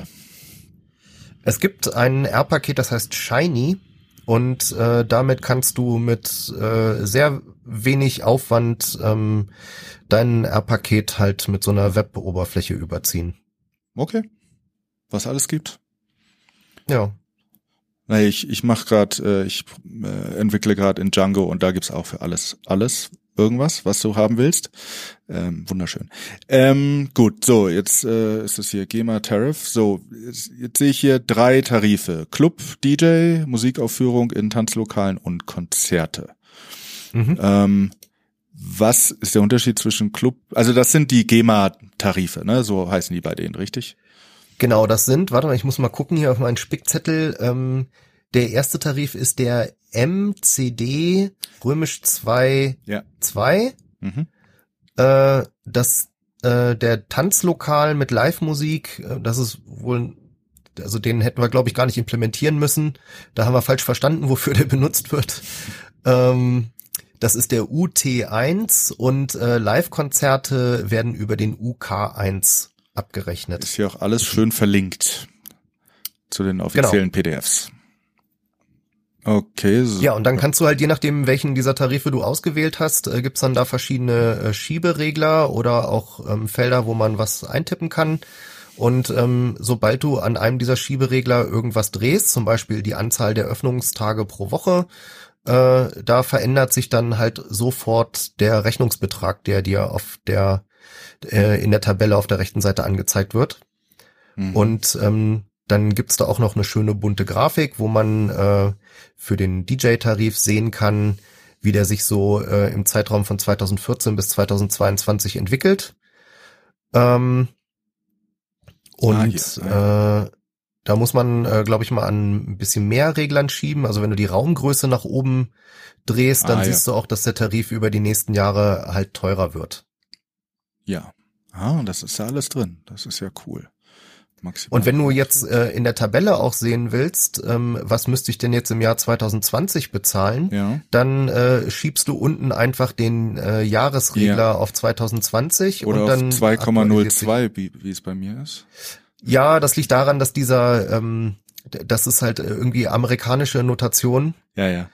Es gibt ein R-Paket, das heißt Shiny und äh, damit kannst du mit äh, sehr wenig Aufwand ähm, dein R-Paket halt mit so einer Web-Oberfläche überziehen. Okay. Was alles gibt? Ja. Nee, ich, ich mache gerade, äh, ich äh, entwickle gerade in Django und da gibt's auch für alles alles irgendwas, was du haben willst. Ähm, wunderschön. Ähm, gut, so, jetzt äh, ist es hier GEMA Tariff. So, jetzt, jetzt sehe ich hier drei Tarife. Club, DJ, Musikaufführung in Tanzlokalen und Konzerte. Mhm. Ähm, was ist der Unterschied zwischen Club? Also das sind die GEMA-Tarife, ne? So heißen die bei denen, richtig? Genau, das sind, warte mal, ich muss mal gucken hier auf meinen Spickzettel. Ähm, der erste Tarif ist der MCD römisch 2 ja. 2. Mhm. Äh, das äh, der Tanzlokal mit Live-Musik, äh, das ist wohl also den hätten wir glaube ich gar nicht implementieren müssen. Da haben wir falsch verstanden, wofür der [LAUGHS] benutzt wird. Ähm, das ist der UT1 und äh, Live-Konzerte werden über den UK1 abgerechnet. Ist hier auch alles schön verlinkt zu den offiziellen genau. PDFs. Okay. So. Ja, und dann kannst du halt, je nachdem, welchen dieser Tarife du ausgewählt hast, äh, gibt's dann da verschiedene äh, Schieberegler oder auch ähm, Felder, wo man was eintippen kann. Und ähm, sobald du an einem dieser Schieberegler irgendwas drehst, zum Beispiel die Anzahl der Öffnungstage pro Woche, äh, da verändert sich dann halt sofort der Rechnungsbetrag, der dir auf der äh, in der Tabelle auf der rechten Seite angezeigt wird. Mhm. Und ähm, dann gibt's da auch noch eine schöne bunte Grafik, wo man äh, für den DJ-Tarif sehen kann, wie der sich so äh, im Zeitraum von 2014 bis 2022 entwickelt. Ähm, und ah, äh, Da muss man, äh, glaube ich, mal an ein bisschen mehr Reglern schieben. Also wenn du die Raumgröße nach oben drehst, dann Ah, ja. siehst du auch, dass der Tarif über die nächsten Jahre halt teurer wird. Ja. Ah, das ist ja alles drin. Das ist ja cool. Maximal. Und wenn du jetzt äh, in der Tabelle auch sehen willst, ähm, was müsste ich denn jetzt im Jahr 2020 bezahlen, Ja. dann äh, schiebst du unten einfach den äh, Jahresregler Ja. auf 2020 Oder und dann auf aktualisiert sich- 2,02, wie, wie es bei mir ist. Ja, das liegt daran, dass dieser, ähm, das ist halt irgendwie amerikanische Notation. Ja, ja.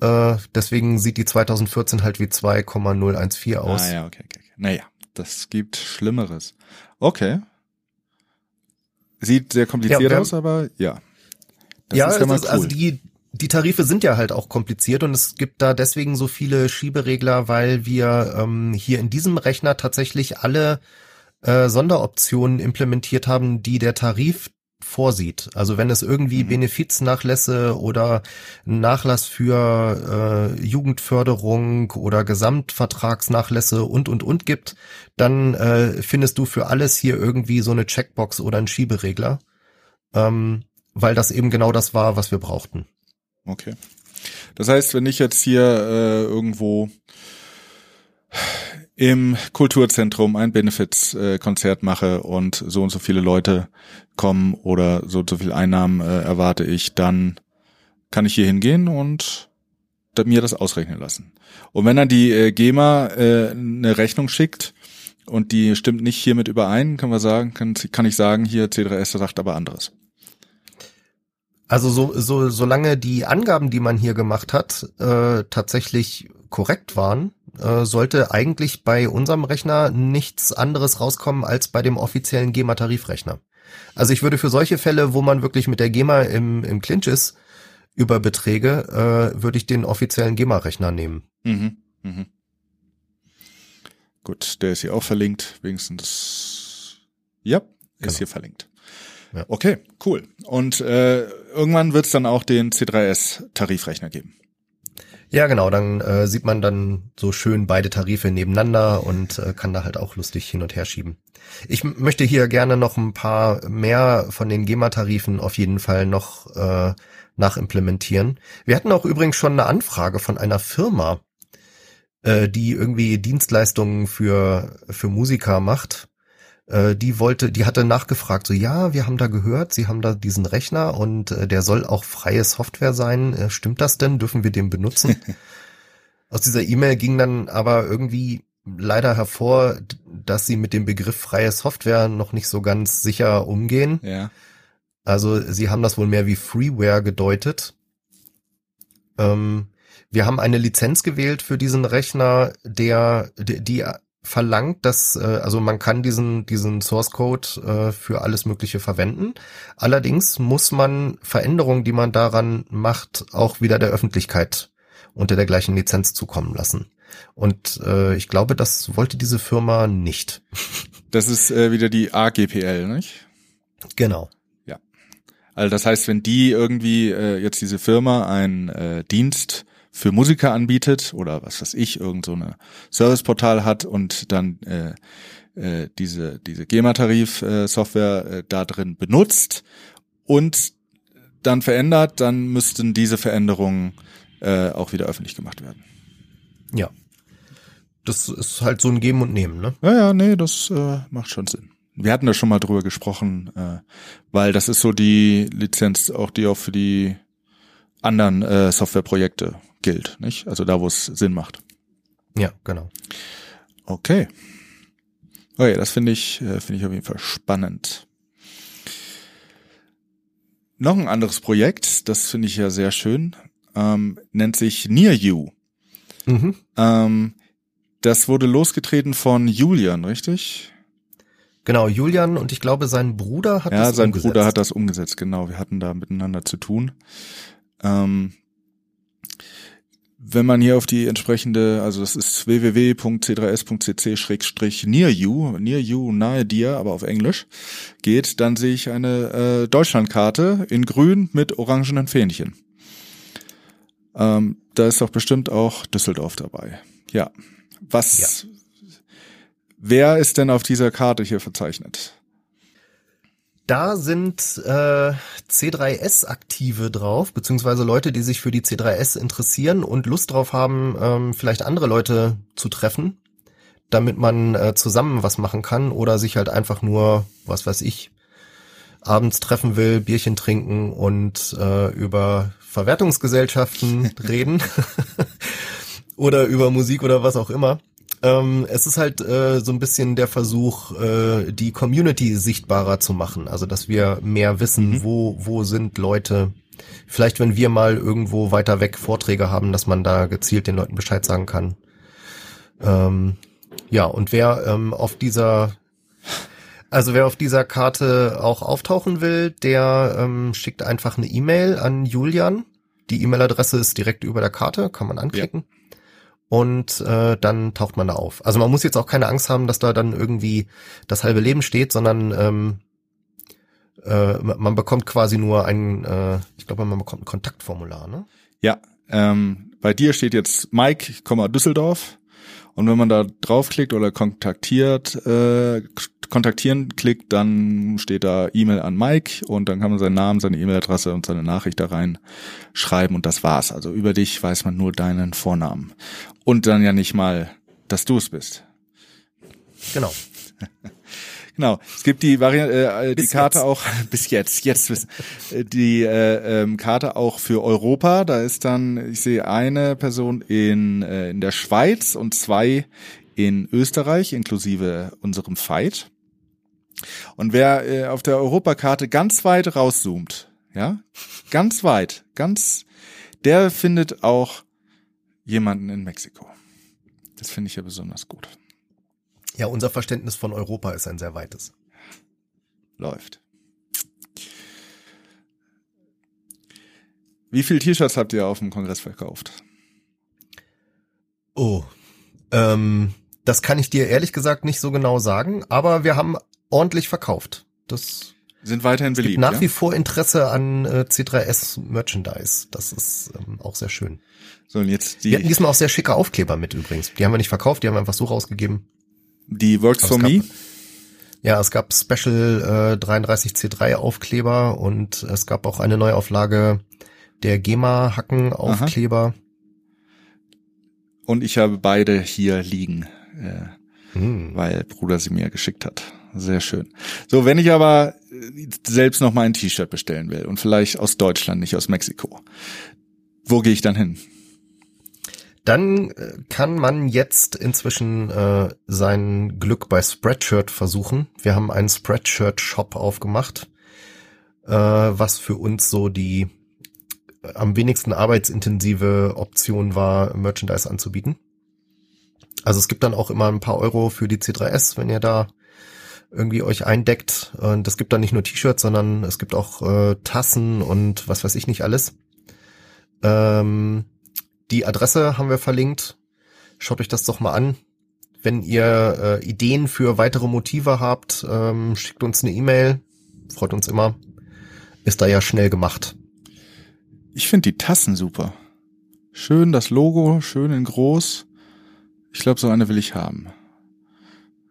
Äh, deswegen sieht die 2014 halt wie 2,014 aus. Ah, ja, okay, okay. okay. Naja, das gibt Schlimmeres. Okay. Sieht sehr kompliziert Ja, aus, aber ja. Das ja, ist ja es mal ist, cool. also die, die Tarife sind ja halt auch kompliziert und es gibt da deswegen so viele Schieberegler, weil wir ähm, hier in diesem Rechner tatsächlich alle äh, Sonderoptionen implementiert haben, die der Tarif vorsieht. Also wenn es irgendwie Mhm. Benefiznachlässe oder Nachlass für äh, Jugendförderung oder Gesamtvertragsnachlässe und und und gibt, dann äh, findest du für alles hier irgendwie so eine Checkbox oder einen Schieberegler. Ähm, weil das eben genau das war, was wir brauchten. Okay. Das heißt, wenn ich jetzt hier äh, irgendwo im Kulturzentrum ein Benefits-Konzert mache und so und so viele Leute kommen oder so und so viel Einnahmen äh, erwarte ich, dann kann ich hier hingehen und mir das ausrechnen lassen. Und wenn dann die äh, GEMA äh, eine Rechnung schickt und die stimmt nicht hiermit überein, können wir sagen, kann, kann ich sagen, hier C3S sagt aber anderes. Also so, so, solange die Angaben, die man hier gemacht hat, äh, tatsächlich korrekt waren, äh, sollte eigentlich bei unserem Rechner nichts anderes rauskommen als bei dem offiziellen GEMA-Tarifrechner. Also ich würde für solche Fälle, wo man wirklich mit der GEMA im, im Clinch ist, über Beträge, äh, würde ich den offiziellen GEMA-Rechner nehmen. Mhm. Mhm. Gut, der ist hier auch verlinkt, wenigstens. Ja, ist Genau. hier verlinkt. Ja. Okay, cool. Und äh, irgendwann wird es dann auch den C3S-Tarifrechner geben. Ja, genau, dann äh, sieht man dann so schön beide Tarife nebeneinander und äh, kann da halt auch lustig hin und her schieben. Ich möchte hier gerne noch ein paar mehr von den GEMA-Tarifen auf jeden Fall noch äh, nachimplementieren. Wir hatten auch übrigens schon eine Anfrage von einer Firma, äh, die irgendwie Dienstleistungen für, für Musiker macht. Äh, die wollte, die hatte nachgefragt, so ja, wir haben da gehört, Sie haben da diesen Rechner und äh, der soll auch freie Software sein. Äh, stimmt das denn? Dürfen wir den benutzen? [LAUGHS] Aus dieser E-Mail ging dann aber irgendwie leider hervor, dass sie mit dem Begriff freie Software noch nicht so ganz sicher umgehen. Ja. Also sie haben das wohl mehr wie Freeware gedeutet. Ähm, wir haben eine Lizenz gewählt für diesen Rechner, der die, die verlangt, dass äh, also man kann diesen diesen Source Code äh, für alles Mögliche verwenden. Allerdings muss man Veränderungen, die man daran macht, auch wieder der Öffentlichkeit unter der gleichen Lizenz zukommen lassen. Und äh, ich glaube, das wollte diese Firma nicht. [LAUGHS] Das ist äh, wieder die AGPL, nicht? Genau. Also das heißt, wenn die irgendwie äh, jetzt diese Firma einen äh, Dienst für Musiker anbietet oder was weiß ich, irgend so eine Serviceportal hat und dann äh, äh, diese diese GEMA-Tarif-Software äh, da drin benutzt und dann verändert, dann müssten diese Veränderungen äh, auch wieder öffentlich gemacht werden. Ja. Das ist halt so ein Geben und Nehmen, ne? Ja, ja, nee, das äh, macht schon Sinn. Wir hatten da schon mal drüber gesprochen, äh, weil das ist so die Lizenz, auch die auch für die anderen äh, Softwareprojekte gilt, nicht? Also da, wo es Sinn macht. Ja, genau. Okay. Okay, das finde ich, äh, finde ich auf jeden Fall spannend. Noch ein anderes Projekt, das finde ich ja sehr schön, ähm, nennt sich Near You. Mhm. Ähm, das wurde losgetreten von Julian, richtig? Genau, Julian und ich glaube, sein Bruder hat Ja, das sein umgesetzt. Bruder hat das umgesetzt, genau. Wir hatten da miteinander zu tun. Ähm, wenn man hier auf die entsprechende, also das ist www.c3s.cc-nearyou, near you, nahe dir, aber auf Englisch, geht, dann sehe ich eine äh, Deutschlandkarte in grün mit orangenen Fähnchen. Ähm, da ist doch bestimmt auch Düsseldorf dabei. Ja. Was, wer ist denn auf dieser Karte hier verzeichnet? Da sind äh, C3S-Aktive drauf, beziehungsweise Leute, die sich für die C3S interessieren und Lust drauf haben, ähm, vielleicht andere Leute zu treffen, damit man äh, zusammen was machen kann oder sich halt einfach nur, was weiß ich, abends treffen will, Bierchen trinken und äh, über Verwertungsgesellschaften [LAUGHS] reden [LAUGHS] oder über Musik oder was auch immer. Ähm, es ist halt äh, so ein bisschen der Versuch, äh, die Community sichtbarer zu machen. Also, dass wir mehr wissen, mhm. wo, wo sind Leute. Vielleicht, wenn wir mal irgendwo weiter weg Vorträge haben, dass man da gezielt den Leuten Bescheid sagen kann. Ähm, ja, und wer ähm, auf dieser also wer auf dieser Karte auch auftauchen will, der ähm, schickt einfach eine E-Mail an Julian. Die E-Mail-Adresse ist direkt über der Karte, kann man anklicken. Ja und äh, dann taucht man da auf. Also man muss jetzt auch keine Angst haben, dass da dann irgendwie das halbe Leben steht, sondern ähm, äh, man bekommt quasi nur ein, äh, ich glaube, man bekommt ein Kontaktformular, ne? Ja, ähm, bei dir steht jetzt Mike, Düsseldorf. Und wenn man da draufklickt oder kontaktiert, äh, kontaktieren klickt, dann steht da E-Mail an Mike und dann kann man seinen Namen, seine E-Mail-Adresse und seine Nachricht da rein schreiben und das war's. Also über dich weiß man nur deinen Vornamen. Und dann ja nicht mal, dass du es bist. Genau. [LAUGHS] Genau. Es gibt die Variante, äh, die bis Karte jetzt. auch [LAUGHS] bis jetzt, jetzt äh, die äh, ähm, Karte auch für Europa. Da ist dann, ich sehe eine Person in äh, in der Schweiz und zwei in Österreich, inklusive unserem Fight. Und wer äh, auf der Europakarte ganz weit rauszoomt, ja, ganz weit, ganz, der findet auch jemanden in Mexiko. Das finde ich ja besonders gut. Ja, unser Verständnis von Europa ist ein sehr weites. Läuft. Wie viel T-Shirts habt ihr auf dem Kongress verkauft? Oh, ähm, das kann ich dir ehrlich gesagt nicht so genau sagen, aber wir haben ordentlich verkauft. Das sind weiterhin beliebt. Gibt nach ja? wie vor Interesse an äh, C3S Merchandise. Das ist ähm, auch sehr schön. So, und jetzt die wir hatten diesmal auch sehr schicke Aufkleber mit übrigens. Die haben wir nicht verkauft, die haben wir einfach so rausgegeben. Die Works for Me? Ja, es gab Special äh, 33C3 Aufkleber und es gab auch eine Neuauflage der GEMA Hacken Aufkleber. Und ich habe beide hier liegen, äh, hm. weil Bruder sie mir geschickt hat. Sehr schön. So, wenn ich aber selbst noch mal ein T-Shirt bestellen will und vielleicht aus Deutschland, nicht aus Mexiko, wo gehe ich dann hin? Dann äh, kann man jetzt inzwischen äh, sein Glück bei Spreadshirt versuchen. Wir haben einen Spreadshirt-Shop aufgemacht, äh, was für uns so die äh, am wenigsten arbeitsintensive Option war, Merchandise anzubieten. Also es gibt dann auch immer ein paar Euro für die C3S, wenn ihr da irgendwie euch eindeckt. Und es gibt dann nicht nur T-Shirts, sondern es gibt auch äh, Tassen und was weiß ich nicht alles. Ähm, die Adresse haben wir verlinkt. Schaut euch das doch mal an. Wenn ihr äh, Ideen für weitere Motive habt, ähm, schickt uns eine E-Mail. Freut uns immer. Ist da ja schnell gemacht. Ich finde die Tassen super. Schön das Logo, schön in groß. Ich glaube, so eine will ich haben.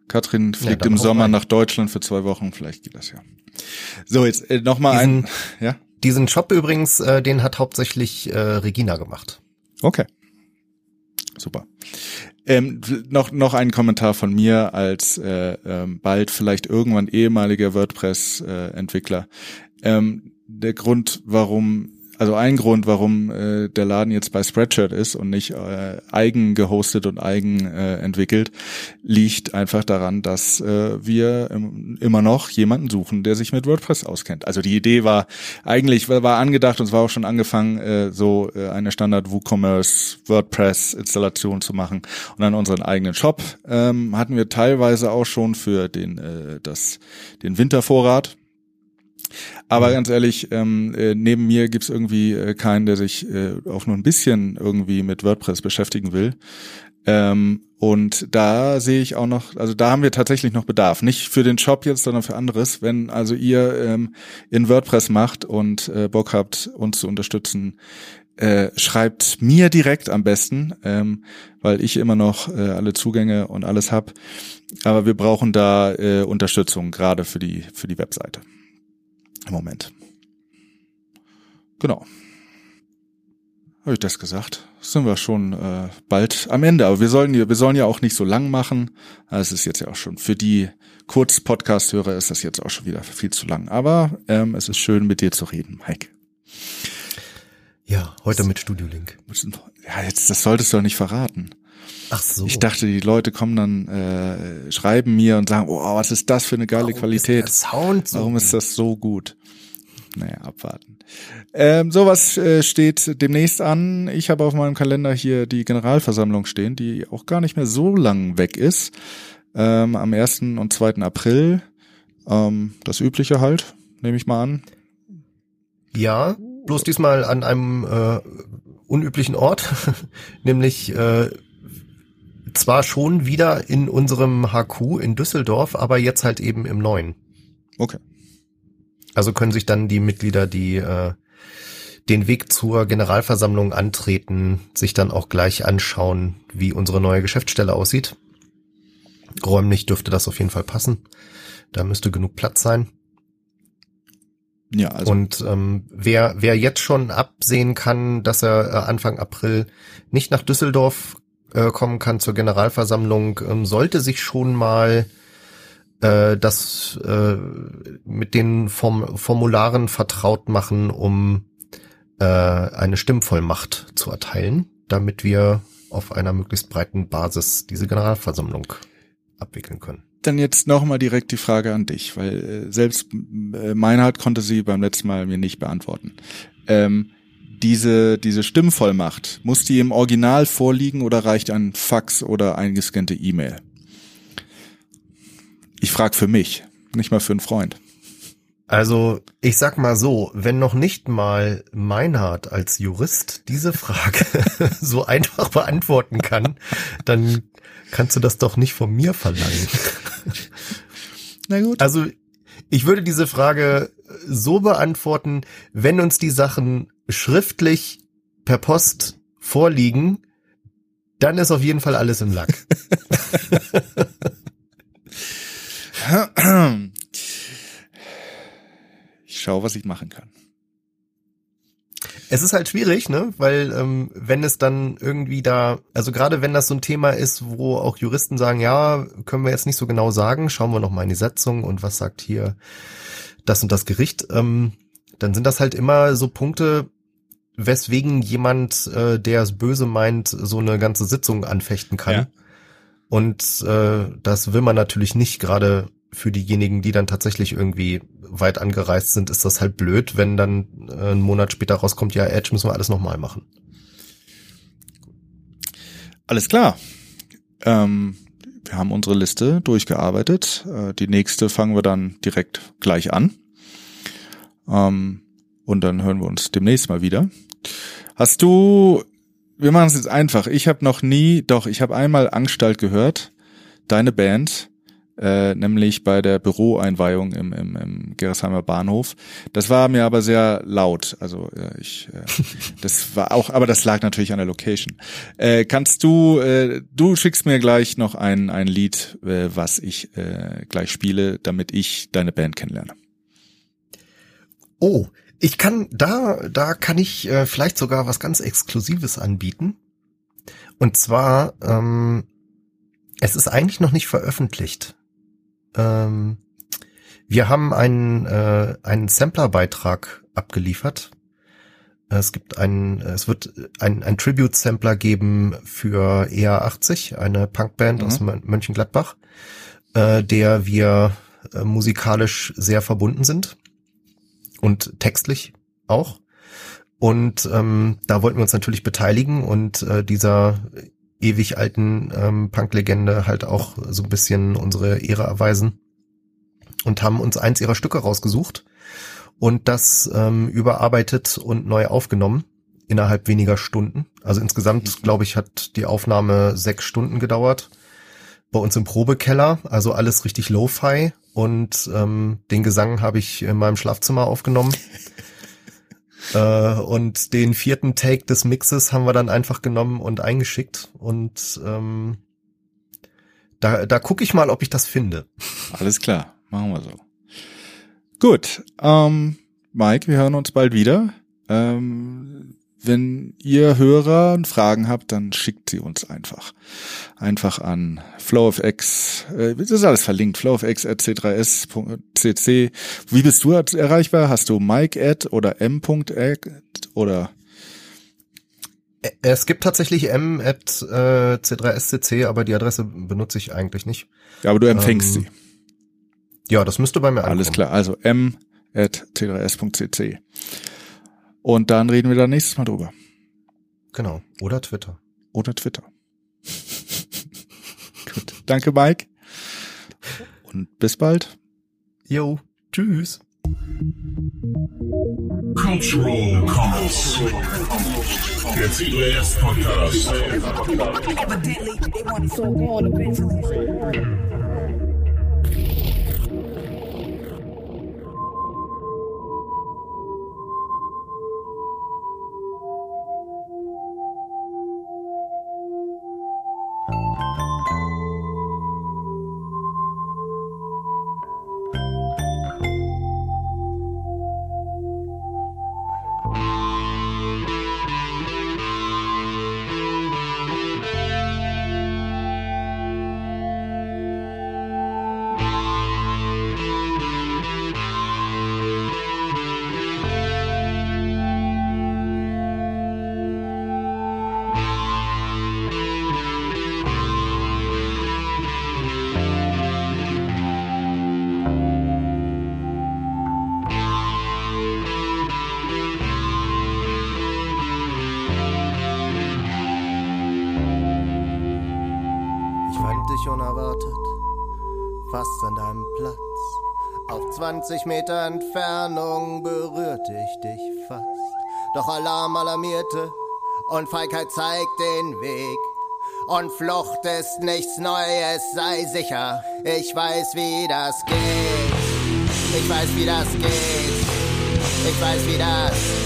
Katrin fliegt ja, im Sommer rein. nach Deutschland für zwei Wochen, vielleicht geht das ja. So, jetzt äh, nochmal ein. Ja? Diesen Shop übrigens, äh, den hat hauptsächlich äh, Regina gemacht. Okay. Super. Ähm, noch, noch ein Kommentar von mir als äh, ähm, bald vielleicht irgendwann ehemaliger WordPress-Entwickler. Äh, ähm, der Grund, warum also ein Grund, warum äh, der Laden jetzt bei Spreadshirt ist und nicht äh, eigen gehostet und eigen äh, entwickelt, liegt einfach daran, dass äh, wir im, immer noch jemanden suchen, der sich mit WordPress auskennt. Also die Idee war eigentlich war angedacht und es war auch schon angefangen, äh, so äh, eine Standard WooCommerce WordPress Installation zu machen und dann unseren eigenen Shop ähm, hatten wir teilweise auch schon für den äh, das den Wintervorrat aber mhm. ganz ehrlich, ähm, äh, neben mir gibt's irgendwie äh, keinen, der sich äh, auch nur ein bisschen irgendwie mit WordPress beschäftigen will. Ähm, und da sehe ich auch noch, also da haben wir tatsächlich noch Bedarf. Nicht für den Shop jetzt, sondern für anderes. Wenn also ihr ähm, in WordPress macht und äh, Bock habt, uns zu unterstützen, äh, schreibt mir direkt am besten, ähm, weil ich immer noch äh, alle Zugänge und alles hab. Aber wir brauchen da äh, Unterstützung, gerade für die, für die Webseite. Im Moment. Genau. Habe ich das gesagt? Sind wir schon äh, bald am Ende. Aber wir sollen ja, wir sollen ja auch nicht so lang machen. Es ist jetzt ja auch schon für die Kurz-Podcast-Hörer ist das jetzt auch schon wieder viel zu lang. Aber ähm, es ist schön, mit dir zu reden, Mike. Ja, heute mit Studio Link. Ja, jetzt das solltest du doch nicht verraten. Ach so. Ich dachte, die Leute kommen dann, äh, schreiben mir und sagen, oh, was ist das für eine geile Warum Qualität? Ist so Warum ist das so gut? Naja, abwarten. Ähm, sowas äh, steht demnächst an. Ich habe auf meinem Kalender hier die Generalversammlung stehen, die auch gar nicht mehr so lang weg ist. Ähm, am 1. und 2. April. Ähm, das Übliche halt, nehme ich mal an. Ja, bloß diesmal an einem äh, unüblichen Ort, [LAUGHS] nämlich äh, zwar schon wieder in unserem HQ in Düsseldorf, aber jetzt halt eben im neuen. Okay. Also können sich dann die Mitglieder, die äh, den Weg zur Generalversammlung antreten, sich dann auch gleich anschauen, wie unsere neue Geschäftsstelle aussieht. Räumlich dürfte das auf jeden Fall passen. Da müsste genug Platz sein. Ja, also Und ähm, wer, wer jetzt schon absehen kann, dass er äh, Anfang April nicht nach Düsseldorf äh, kommen kann zur Generalversammlung, ähm, sollte sich schon mal äh, das äh, mit den Form Formularen vertraut machen, um äh, eine Stimmvollmacht zu erteilen, damit wir auf einer möglichst breiten Basis diese Generalversammlung abwickeln können. dann jetzt nochmal direkt die Frage an dich, weil äh, selbst äh, Meinhard konnte sie beim letzten Mal mir nicht beantworten. Ähm, diese, diese Stimmvollmacht, muss die im Original vorliegen oder reicht ein Fax oder eingescannte E-Mail? Ich frage für mich, nicht mal für einen Freund. Also, ich sag mal so, wenn noch nicht mal Meinhard als Jurist diese Frage [LAUGHS] so einfach beantworten kann, dann kannst du das doch nicht von mir verlangen. [LAUGHS] Na gut. Also, ich würde diese Frage so beantworten, wenn uns die Sachen schriftlich per Post vorliegen, dann ist auf jeden Fall alles im Lack. Ich schaue, was ich machen kann. Es ist halt schwierig, ne? Weil ähm, wenn es dann irgendwie da, also gerade wenn das so ein Thema ist, wo auch Juristen sagen, ja, können wir jetzt nicht so genau sagen, schauen wir noch mal in die Setzung und was sagt hier das und das Gericht, ähm, dann sind das halt immer so Punkte, weswegen jemand, äh, der es böse meint, so eine ganze Sitzung anfechten kann. Ja. Und äh, das will man natürlich nicht, gerade für diejenigen, die dann tatsächlich irgendwie weit angereist sind, ist das halt blöd, wenn dann äh, einen Monat später rauskommt, ja, Edge müssen wir alles nochmal machen. Alles klar. Ähm, wir haben unsere Liste durchgearbeitet. Äh, die nächste fangen wir dann direkt gleich an. Ähm, und dann hören wir uns demnächst mal wieder. Hast du, wir machen es jetzt einfach. Ich habe noch nie, doch, ich habe einmal Anstalt gehört, deine Band, äh, nämlich bei der Büroeinweihung im, im, im Gerresheimer Bahnhof. Das war mir aber sehr laut. Also äh, ich, äh, [LAUGHS] das war auch, aber das lag natürlich an der Location. Äh, kannst du, äh, du schickst mir gleich noch ein ein Lied, äh, was ich äh, gleich spiele, damit ich deine Band kennenlerne. Oh, ich kann, da, da kann ich äh, vielleicht sogar was ganz Exklusives anbieten. Und zwar, ähm, es ist eigentlich noch nicht veröffentlicht. Ähm, wir haben einen, äh, einen Sampler-Beitrag abgeliefert. Es gibt einen, es wird ein, ein Tribute-Sampler geben für EA80, eine Punkband Mhm. aus Mön- Mönchengladbach, äh, der wir äh, musikalisch sehr verbunden sind und textlich auch. Und ähm, da wollten wir uns natürlich beteiligen und äh, dieser ewig alten ähm, Punk-Legende halt auch so ein bisschen unsere Ehre erweisen und haben uns eins ihrer Stücke rausgesucht und das ähm, überarbeitet und neu aufgenommen innerhalb weniger Stunden. Also insgesamt, glaube ich, hat die Aufnahme sechs Stunden gedauert. Bei uns im Probekeller, also alles richtig Lo-Fi und ähm, den Gesang habe ich in meinem Schlafzimmer aufgenommen. [LAUGHS] Äh, und den vierten Take des Mixes haben wir dann einfach genommen und eingeschickt. Und ähm, da, da gucke ich mal, ob ich das finde. Alles klar, machen wir so. Gut, ähm, Mike, wir hören uns bald wieder. Ähm, wenn ihr Hörer Fragen habt, dann schickt sie uns einfach. Einfach an flowofx, äh, das ist alles verlinkt, flowofx.c3s.cc. Wie bist du erreichbar? Hast du Mike at oder m.at oder? Es gibt tatsächlich m at äh, c3scc, aber die Adresse benutze ich eigentlich nicht. Ja, aber du empfängst Ähm, sie. Ja, das müsste bei mir Alles ankommen. klar, also m at c3s.cc. Und dann reden wir da nächstes Mal drüber. Genau. Oder Twitter. Oder Twitter. [LAUGHS] Gut. Danke, Mike. Und bis bald. Jo, tschüss. Cultural Comments. Der C3S Podcast. Evidently, they want it so 20 Meter Entfernung berührte ich dich fast. Doch Alarm alarmierte und Feigheit zeigt den Weg. Und Flucht ist nichts Neues, sei sicher, ich weiß, wie das geht. Ich weiß, wie das geht. Ich weiß, wie das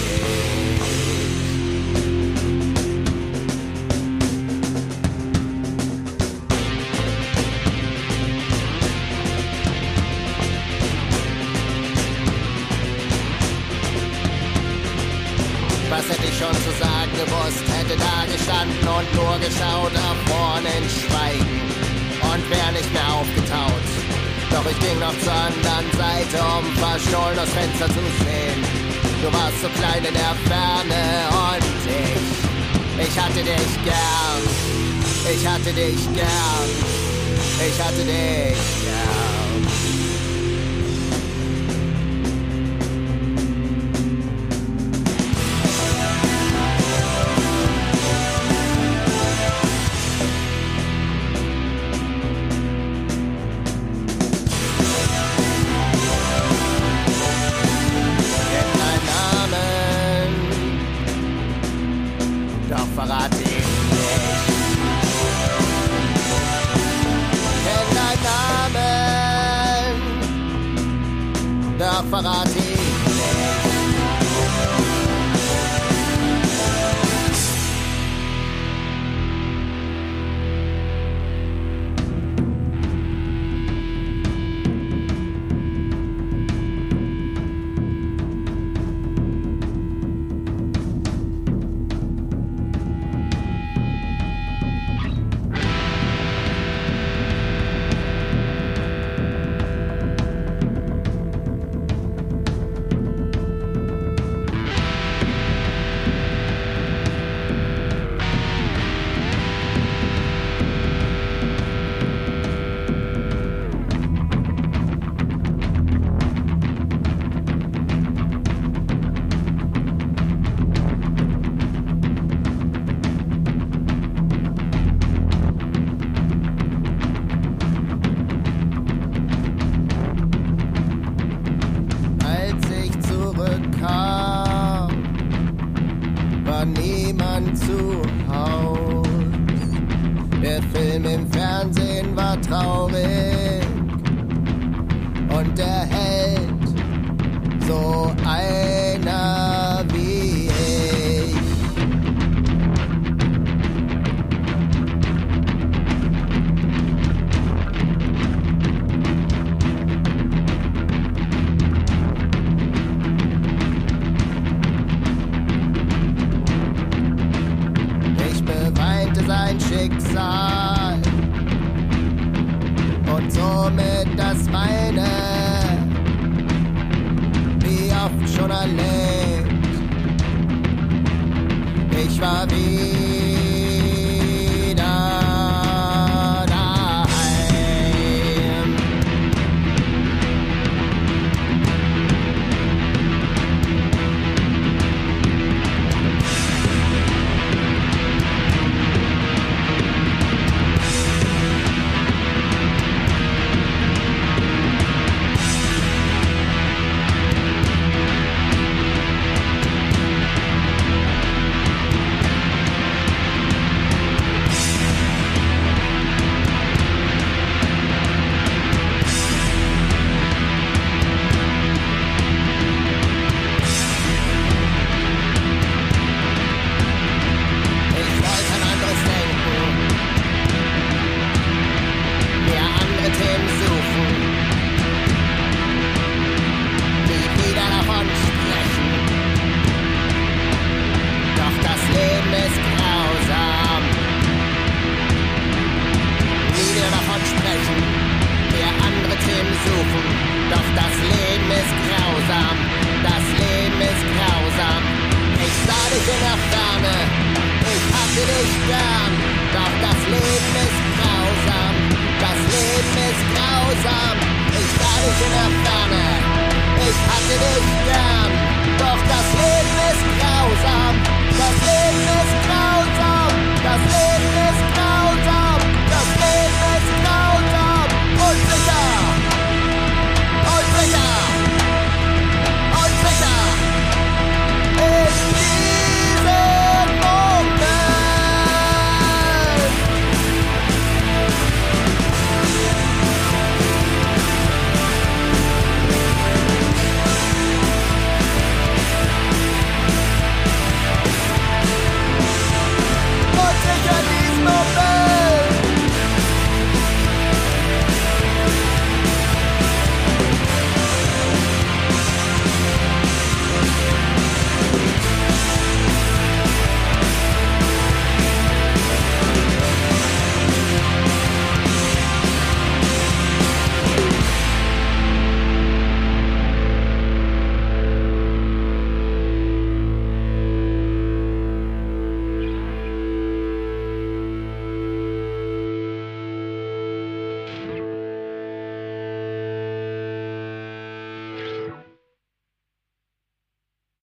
gestanden und nur geschaut nach vorne Schweigen und wär nicht mehr aufgetaut. Doch ich ging noch zur anderen Seite, um verstohlen das Fenster zu sehen. Du warst so klein in der Ferne und ich, ich hatte dich gern. Ich hatte dich gern. Ich hatte dich gern. womit das meine. Wie oft schon erlebt, ich war wie